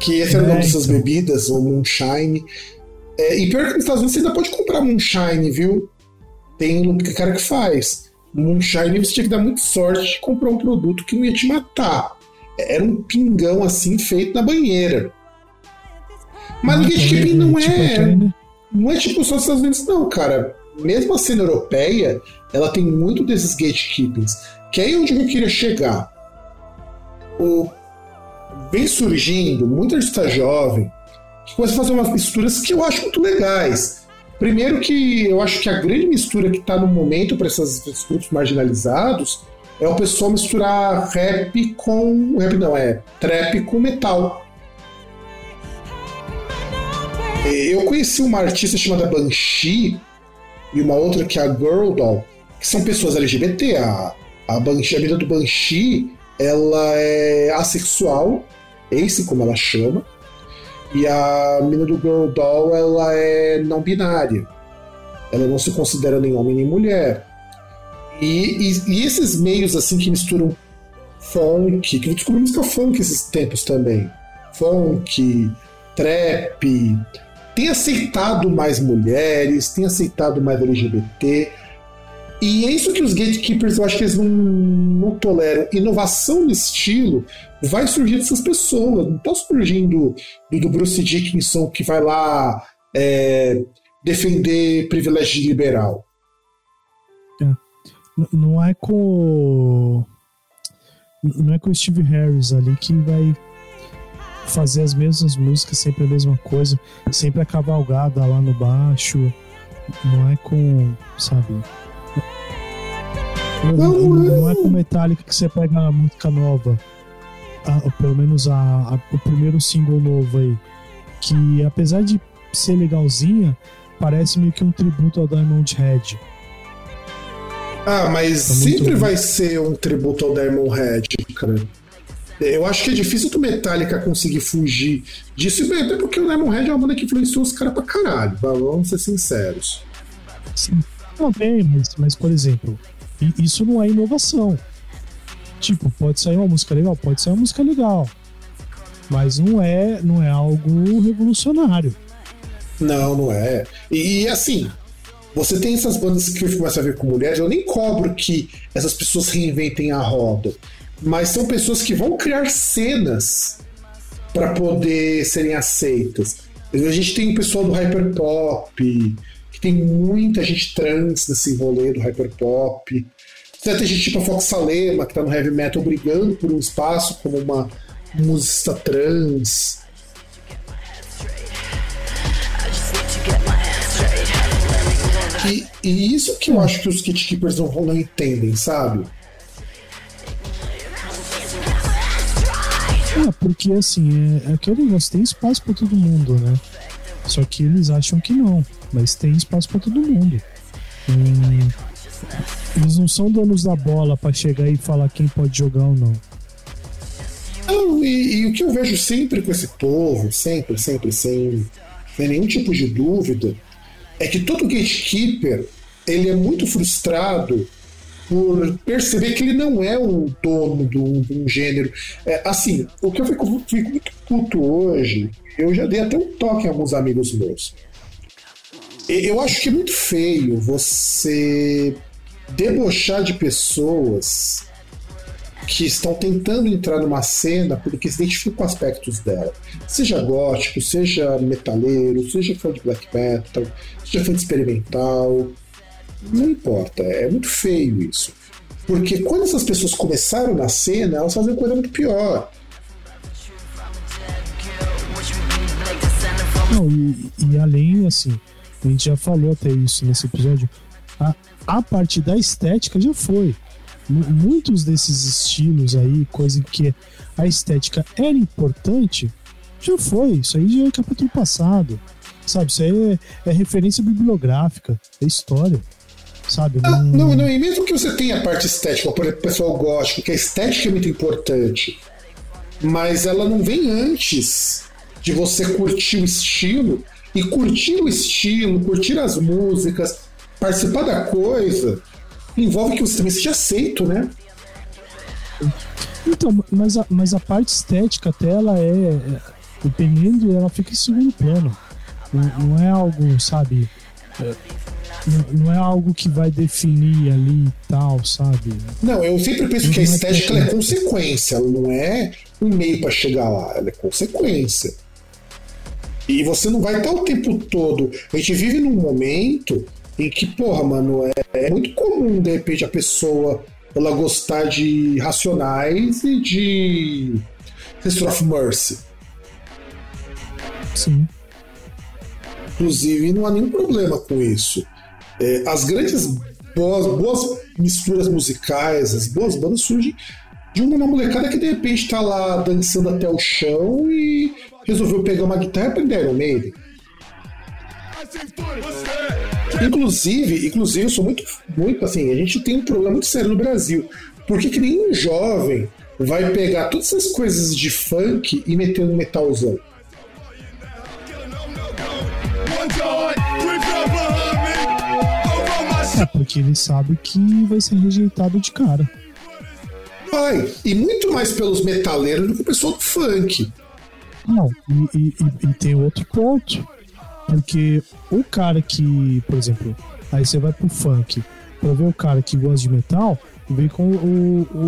Que esse é o É, nome dessas então. bebidas, o Moonshine. É, e pior que nos Estados Unidos você ainda pode comprar Moonshine, viu? Tem cara que faz. Moonshine você tinha que dar muita sorte de comprar um produto que não ia te matar. Era um pingão assim feito na banheira. Mas o gatekeeping não tipo, é. né? Não é tipo só os Estados Unidos, não, cara. Mesmo a cena europeia, ela tem muito desses gatekeepings. Que é aí onde eu queria chegar. O... Vem surgindo muita artista jovem que começa a fazer umas misturas que eu acho muito legais. Primeiro que eu acho que a grande mistura que está no momento para esses grupos marginalizados é o pessoal misturar rap com. Rap não, é trap com metal. Eu conheci uma artista chamada Banshee e uma outra que é a Girl Doll, que são pessoas LGBT. A, a, Banshee, a menina do Banshee, ela é assexual, esse como ela chama, e a menina do Girl Doll, ela é não binária. Ela não se considera nem homem nem mulher. E, e- e esses meios assim que misturam funk, que eu descobri música funk esses tempos também. Funk, trap, tem aceitado mais mulheres, tem aceitado mais LGBT. E é isso que os gatekeepers eu acho que eles não, não toleram. Inovação no estilo vai surgir dessas pessoas. Não está surgindo do, do Bruce Dickinson que vai lá é, defender privilégio liberal. N- Não é com. Não é com o Steve Harris ali que vai fazer as mesmas músicas, sempre a mesma coisa, sempre a cavalgada lá no baixo. Não é com. Sabe? Não, Não, não- é com Metallica que você pega a música nova. a- pelo menos a, a- o primeiro single novo aí. Que apesar de ser legalzinha, parece meio que um tributo ao Diamond Head. Ah, mas Tá sempre vai ser um tributo ao Diamond Head, cara. Eu acho que é difícil do Metallica conseguir fugir disso, até porque o Lemonhead é uma banda que influenciou os caras pra caralho, vamos ser sinceros. Sim. Não, bem, mas, mas por exemplo, isso não é inovação. Tipo, pode sair uma música legal, pode sair uma música legal. Mas não é, não é algo revolucionário. Não, não é. E, e, assim, você tem essas bandas que começam a ver com mulheres, eu nem cobro que essas pessoas reinventem a roda, mas são pessoas que vão criar cenas para poder serem aceitas. A gente tem o pessoal do hyperpop, que tem muita gente trans nesse rolê do hyperpop. Você tem gente tipo a Fox Salema, que tá no heavy metal brigando por um espaço como uma musicista trans. E, e isso que eu acho que os Gatekeepers não, não entendem, sabe? É, porque assim, é, é aquele negócio, tem espaço pra todo mundo, né? Só que eles acham que não, mas tem espaço pra todo mundo. Hum, eles não são donos da bola pra chegar e falar quem pode jogar ou não. Não, e, e o que eu vejo sempre com esse povo, sempre, sempre, sem, sem nenhum tipo de dúvida, é que todo gatekeeper ele é muito frustrado por perceber que ele não é o dono de um, de um gênero. É, assim, o que eu fico, fico muito puto hoje, eu já dei até um toque a alguns amigos meus. Eu acho que é muito feio você debochar de pessoas que estão tentando entrar numa cena porque se identificam com aspectos dela. Seja gótico, seja metaleiro, seja fã de black metal, seja fã de experimental. Não importa, é muito feio isso. Porque quando essas pessoas começaram na cena, elas fazem coisa muito pior. Não, e, e além, assim, a gente já falou até isso nesse episódio, a, a parte da estética já foi. Mu- Muitos desses estilos aí, coisa que a estética era importante, já foi. Isso aí já é capítulo passado. Sabe, isso aí é, é referência bibliográfica, é história. Sabe? Ah, Não- não, não, e mesmo que você tenha a parte estética, por exemplo, o pessoal gótico, que a estética é muito importante, mas ela não vem antes de você curtir o estilo, e curtir o estilo, curtir as músicas, participar da coisa, envolve que você também seja aceito, né? Então, mas a, mas a parte estética até ela é, é, dependendo, ela fica em segundo plano. Não, não é algo, sabe? é, não, não é algo que vai definir ali e tal, sabe? Não, eu sempre penso que a é estética é perfeito. consequência, ela não é um meio para chegar lá, ela é consequência. E você não vai estar o tempo todo. A gente vive num momento em que, porra, mano, é, é muito comum, de repente, a pessoa ela gostar de Racionais e de Sister of Mercy. Sim. Inclusive, não há nenhum problema com isso. É, as grandes boas, boas misturas musicais, as boas bandas surgem de uma molecada que de repente tá lá dançando até o chão e resolveu pegar uma guitarra e aprender Iron Maiden. Inclusive, inclusive, eu sou muito, muito assim, a gente tem um problema muito sério no Brasil. Por que, que nenhum jovem vai pegar todas essas coisas de funk e meter no metalzão? É porque ele sabe que vai ser rejeitado de cara. Vai. E muito mais pelos metaleiros do que o pessoal do funk. Não, e, e- e- e tem outro ponto. Porque o cara que, por exemplo, aí você vai pro funk pra ver o cara que gosta de metal, vem com o, o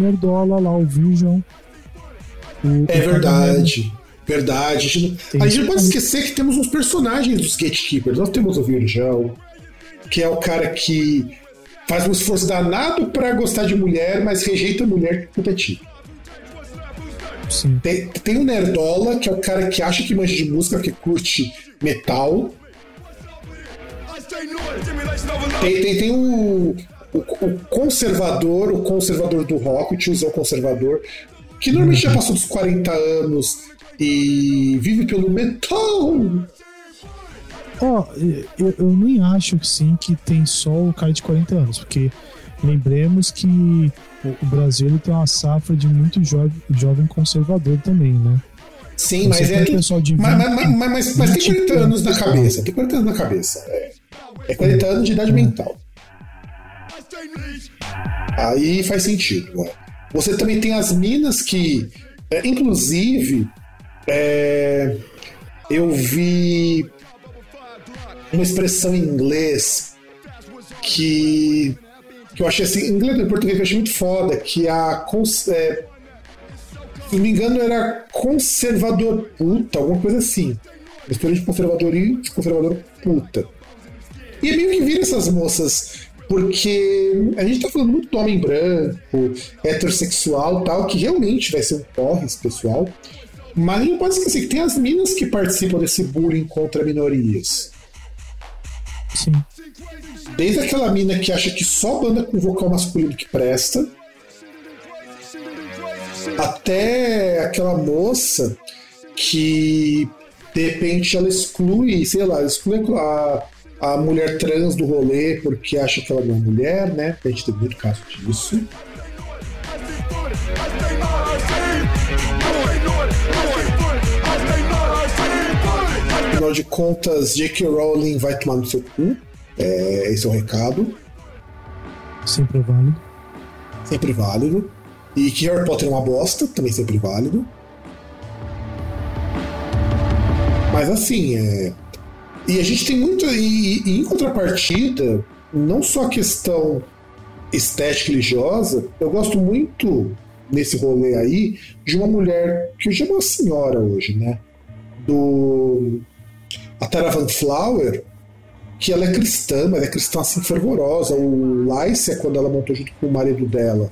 Nerdola lá, o Vision. O- É o verdade. Verdade. A gente, não- a gente não pode esquecer que temos uns personagens dos Gatekeepers. Nós temos o Virgão, que é o cara que faz um esforço danado pra gostar de mulher, mas rejeita a mulher que é tipo. Sim. Tem, tem o Nerdola, que é o cara que acha que manja de música, que curte metal. Tem, tem, tem o, o, o conservador, o conservador do rock, o tiozão conservador, que normalmente já passou dos 40 anos e vive pelo metal. Ó, eu, eu nem acho sim que tem só o cara de 40 anos, porque lembremos que o, Brasil ele tem uma safra de muito jovem, jovem conservador também, né? Sim, Você mas tem é. pessoal de Mas, 20, mas, mas, mas, mas tem 20 40 anos na cabeça. Tem 40 anos na cabeça. É, é 40 anos de idade mental. Aí faz sentido. ó. Você também tem as minas que. é, inclusive, é, eu vi uma expressão em inglês que, que eu achei assim, inglês e português eu achei muito foda, que a é, se não me engano era conservador puta, alguma coisa assim. Mistura de conservador e conservador puta. E é meio que vira essas moças, porque a gente tá falando muito do homem branco, heterossexual tal, que realmente vai ser um porre esse pessoal. Mas não pode esquecer que tem as minas que participam desse bullying contra minorias. Sim. Desde aquela mina que acha que só banda com vocal masculino que presta, até aquela moça que de repente ela exclui, sei lá, exclui a, a mulher trans do rolê porque acha que ela não é mulher, né? A gente tem muito caso disso. Afinal de contas, J.K. Rowling vai tomar no seu cu. É, esse é o recado. Sempre é válido. Sempre válido. E que Harry Potter é uma bosta, também sempre válido. Mas assim, é. E a gente tem muito. E, e em contrapartida, não só a questão estética religiosa, eu gosto muito nesse rolê aí de uma mulher que hoje é uma senhora hoje, né? Do. A Tara Van Flower, que ela é cristã, mas é cristã assim fervorosa. O Lice, quando ela montou junto com o marido dela,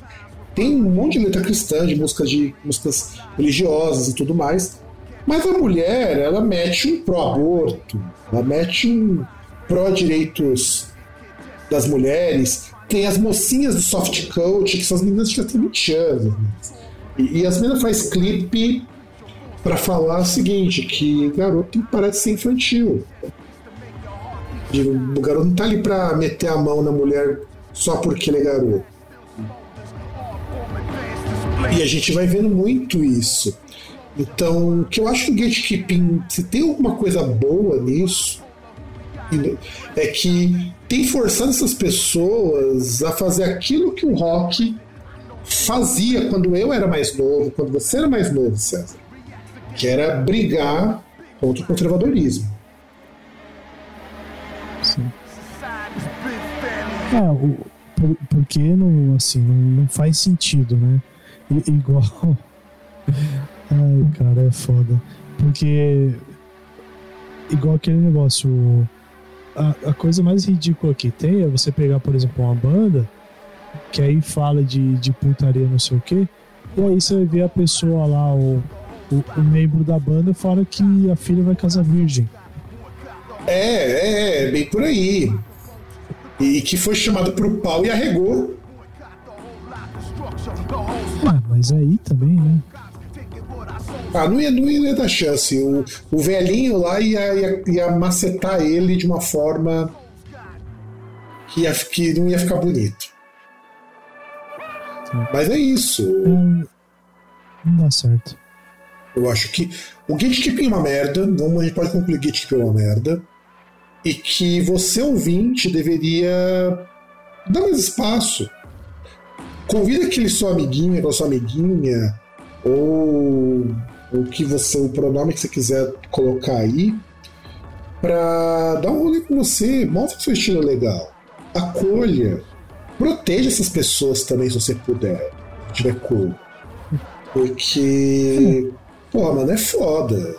tem um monte de letra cristã, de músicas de músicas religiosas e tudo mais. Mas a mulher, ela mete um pró-aborto, ela mete um pró-direitos das mulheres. Tem as mocinhas do soft coach, que são as meninas que já têm 20 anos. E, e as meninas faz clipe para falar o seguinte, que garoto de ser infantil. O garoto não tá ali pra meter a mão na mulher só porque ele é garoto. E a gente vai vendo muito isso. Então, o que eu acho que o gatekeeping, se tem alguma coisa boa nisso, é que tem forçado essas pessoas a fazer aquilo que o rock fazia quando eu era mais novo, quando você era mais novo, César. Que era brigar contra o conservadorismo. Sim. É, o, por, porque não, assim, não, não faz sentido, né? I- igual. Ai, cara, é foda. Porque. Igual aquele negócio. A, a coisa mais ridícula que tem é você pegar, por exemplo, uma banda que aí fala de, de putaria, não sei o quê, e aí você ver a pessoa lá, o, o, o membro da banda, fala que a filha vai casar virgem. É, é, é, bem por aí. E que foi chamado pro pau e arregou. Ah, mas aí também, né? Ah, não ia, não ia dar chance. O, o velhinho lá ia, ia, ia macetar ele de uma forma que, ia, que não ia ficar bonito. Mas é isso. Não, não dá certo. Eu acho que o gatekeeping é uma merda. Vamos, a gente pode concluir que gatekeeping é uma merda. E que você, ouvinte, deveria dar mais espaço. Convida aquele seu amiguinho, aquela sua amiguinha, ou o que você, o pronome que você quiser colocar aí, pra dar um rolê com você. Mostra que seu estilo é legal. Acolha. Proteja essas pessoas também, se você puder. Se tiver como. Porque. Porra, mano, é foda.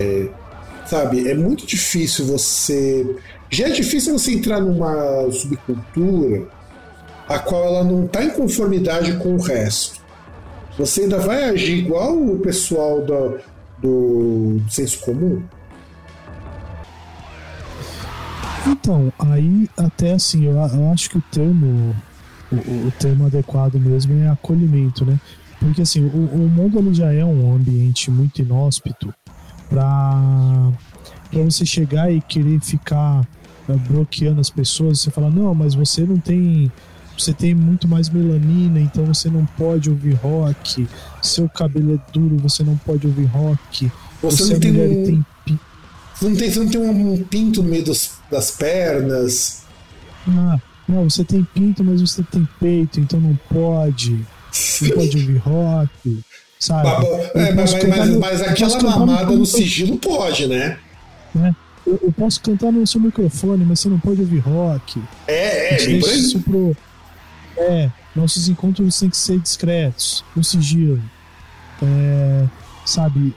É, sabe, é muito difícil você. Já é difícil você entrar numa subcultura a qual ela não está em conformidade com o resto. Você ainda vai agir igual o pessoal do, do senso comum? Então, aí até assim, eu, eu acho que o termo, o, o termo adequado mesmo é acolhimento, né? Porque assim, o, o mundo ele já é um ambiente muito inóspito para para você chegar e querer ficar eh, bloqueando as pessoas, você falar, não, mas você não tem você tem muito mais melanina, então você não pode ouvir rock. Seu cabelo é duro, você não pode ouvir rock. Você Você não é tem mulher um- tem pi- Você não tem, você não tem um pinto no meio dos- das pernas. Ah, não, você tem pinto, mas você tem peito, então não pode. Não pode ouvir rock. Sabe? É, mas, mas, no- mas aquela mamada no micro- sigilo pode, né? né? Eu, eu posso cantar no seu microfone, mas você não pode ouvir rock. É, é, bem isso pro. É, nossos encontros têm que ser discretos, no sigilo. É, sabe?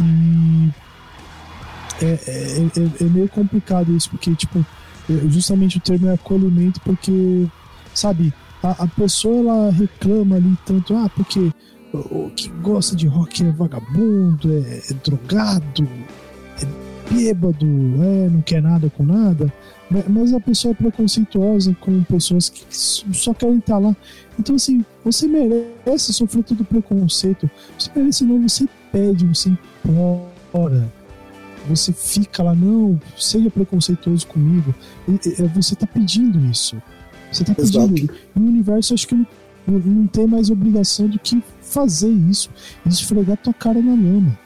E. É, é, é- é meio complicado isso, porque, tipo, é- justamente o termo é acolhimento, porque, sabe, a, a pessoa ela reclama ali tanto, ah, porque o, que gosta de rock é vagabundo, é, é drogado, é bêbado, é, não quer nada com nada. Ma- Mas a pessoa é preconceituosa com pessoas que só querem estar lá. Então, assim, você merece sofrer todo o preconceito. Você merece, não, você pede, você implora. Você fica lá, não, seja preconceituoso comigo. E Você tá pedindo isso. Você tá Exato. pedindo. E o universo, acho que não, não- tem mais obrigação do que fazer isso e esfregar tua cara na lama.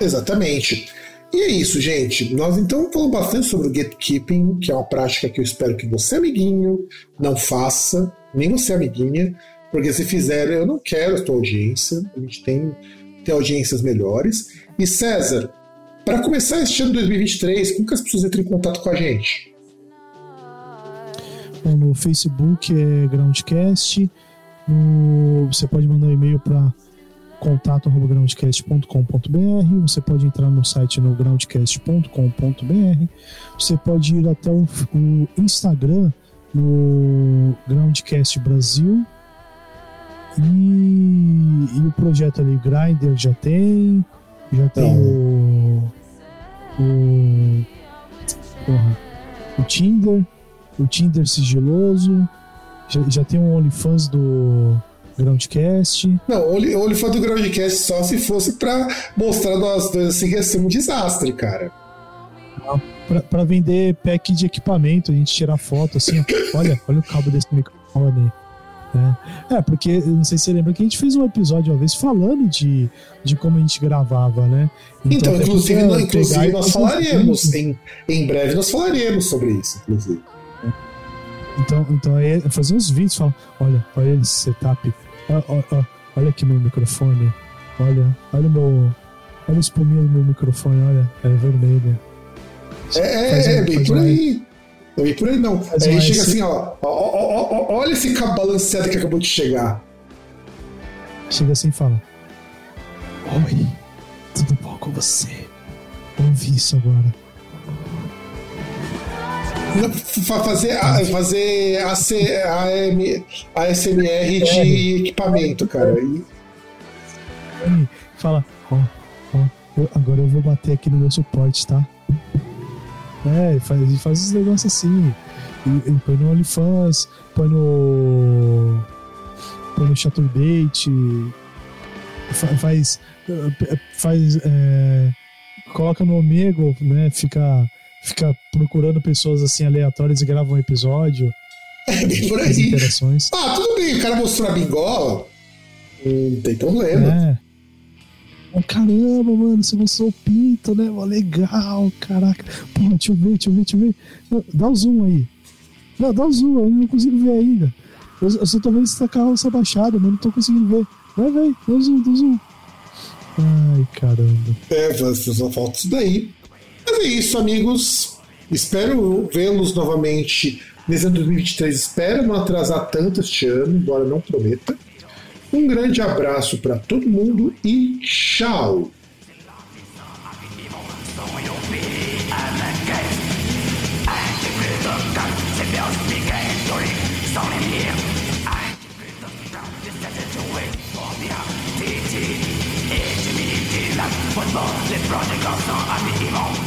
Exatamente. E é isso, gente. Nós então falamos bastante sobre o gatekeeping, que é uma prática que eu espero que você, amiguinho, não faça, nem você, amiguinha, porque se fizer, eu não quero a tua audiência. A gente tem, tem audiências melhores. E César, para começar este ano 2023, como que as pessoas entram em contato com a gente? Bom, no Facebook é Groundcast. No, você pode mandar um e-mail para contato@groundcast.com.br. Você pode entrar no site no groundcast.com.br. Você pode ir até o, o Instagram no Groundcast Brasil. E, e o projeto ali, Grindr já tem. Já tem o. O. Porra. O Tinder o Tinder sigiloso, já, já tem um OnlyFans do Groundcast. Não, o Oli- o Olifante do Groundcast só se fosse para mostrar nós dois assim que ia ser um desastre, cara. Pra, pra vender pack de equipamento, a gente tirar foto assim, ó, olha, olha o cabo desse microfone. né? É, porque não sei se você lembra que a gente fez um episódio uma vez falando de, de como a gente gravava, né? Então, até inclusive, inclusive nós falaremos, em, em breve nós falaremos sobre isso, inclusive. Então, então é fazer uns vídeos, falar, olha, olha esse setup, ó, ó, ó, olha aqui meu microfone, olha, olha o meu, olha a espuminha do meu microfone, olha, é vermelho. É, Faz é, um- é bem faz por aí. É bem por aí, não. Faz Aí chega assim, ó, ó, ó, ó, ó, Olha esse cabo balanceado que acabou de chegar. Chega assim e fala: Oi, tudo bom com você? Ouvi isso agora. Fazer, a- fazer AC, AM, ASMR de equipamento, cara. E- fala: Ó, ó, eu- agora eu vou bater aqui no meu suporte, tá? É, faz, faz os negócios assim. E, e põe no OnlyFans, põe no. põe no Chaturbate. fa- Faz. eh, faz é, coloca no Omegle, né? Fica, fica procurando pessoas assim aleatórias e grava um episódio. É bem por aí. interações. Ah, tudo bem, o cara mostrou a bingola. Não tem problema. É. Oh, caramba, mano, você mostrou o pinto, né? Mó legal, caraca. Porra, deixa eu ver, deixa eu ver, deixa eu ver. Dá o zoom aí. Não, dá o zoom, eu não consigo ver ainda. Eu, eu só tô vendo se tá com a alça baixada, mas não tô conseguindo ver. Vai, vai, dá o zoom, dá o zoom. Ai, caramba. É, só falta isso daí. Mas é isso, amigos. Espero vê-los novamente nesse ano 2023. Espero não atrasar tanto este ano, embora não prometa. Um grande abraço para todo mundo e tchau! Sont amis immondes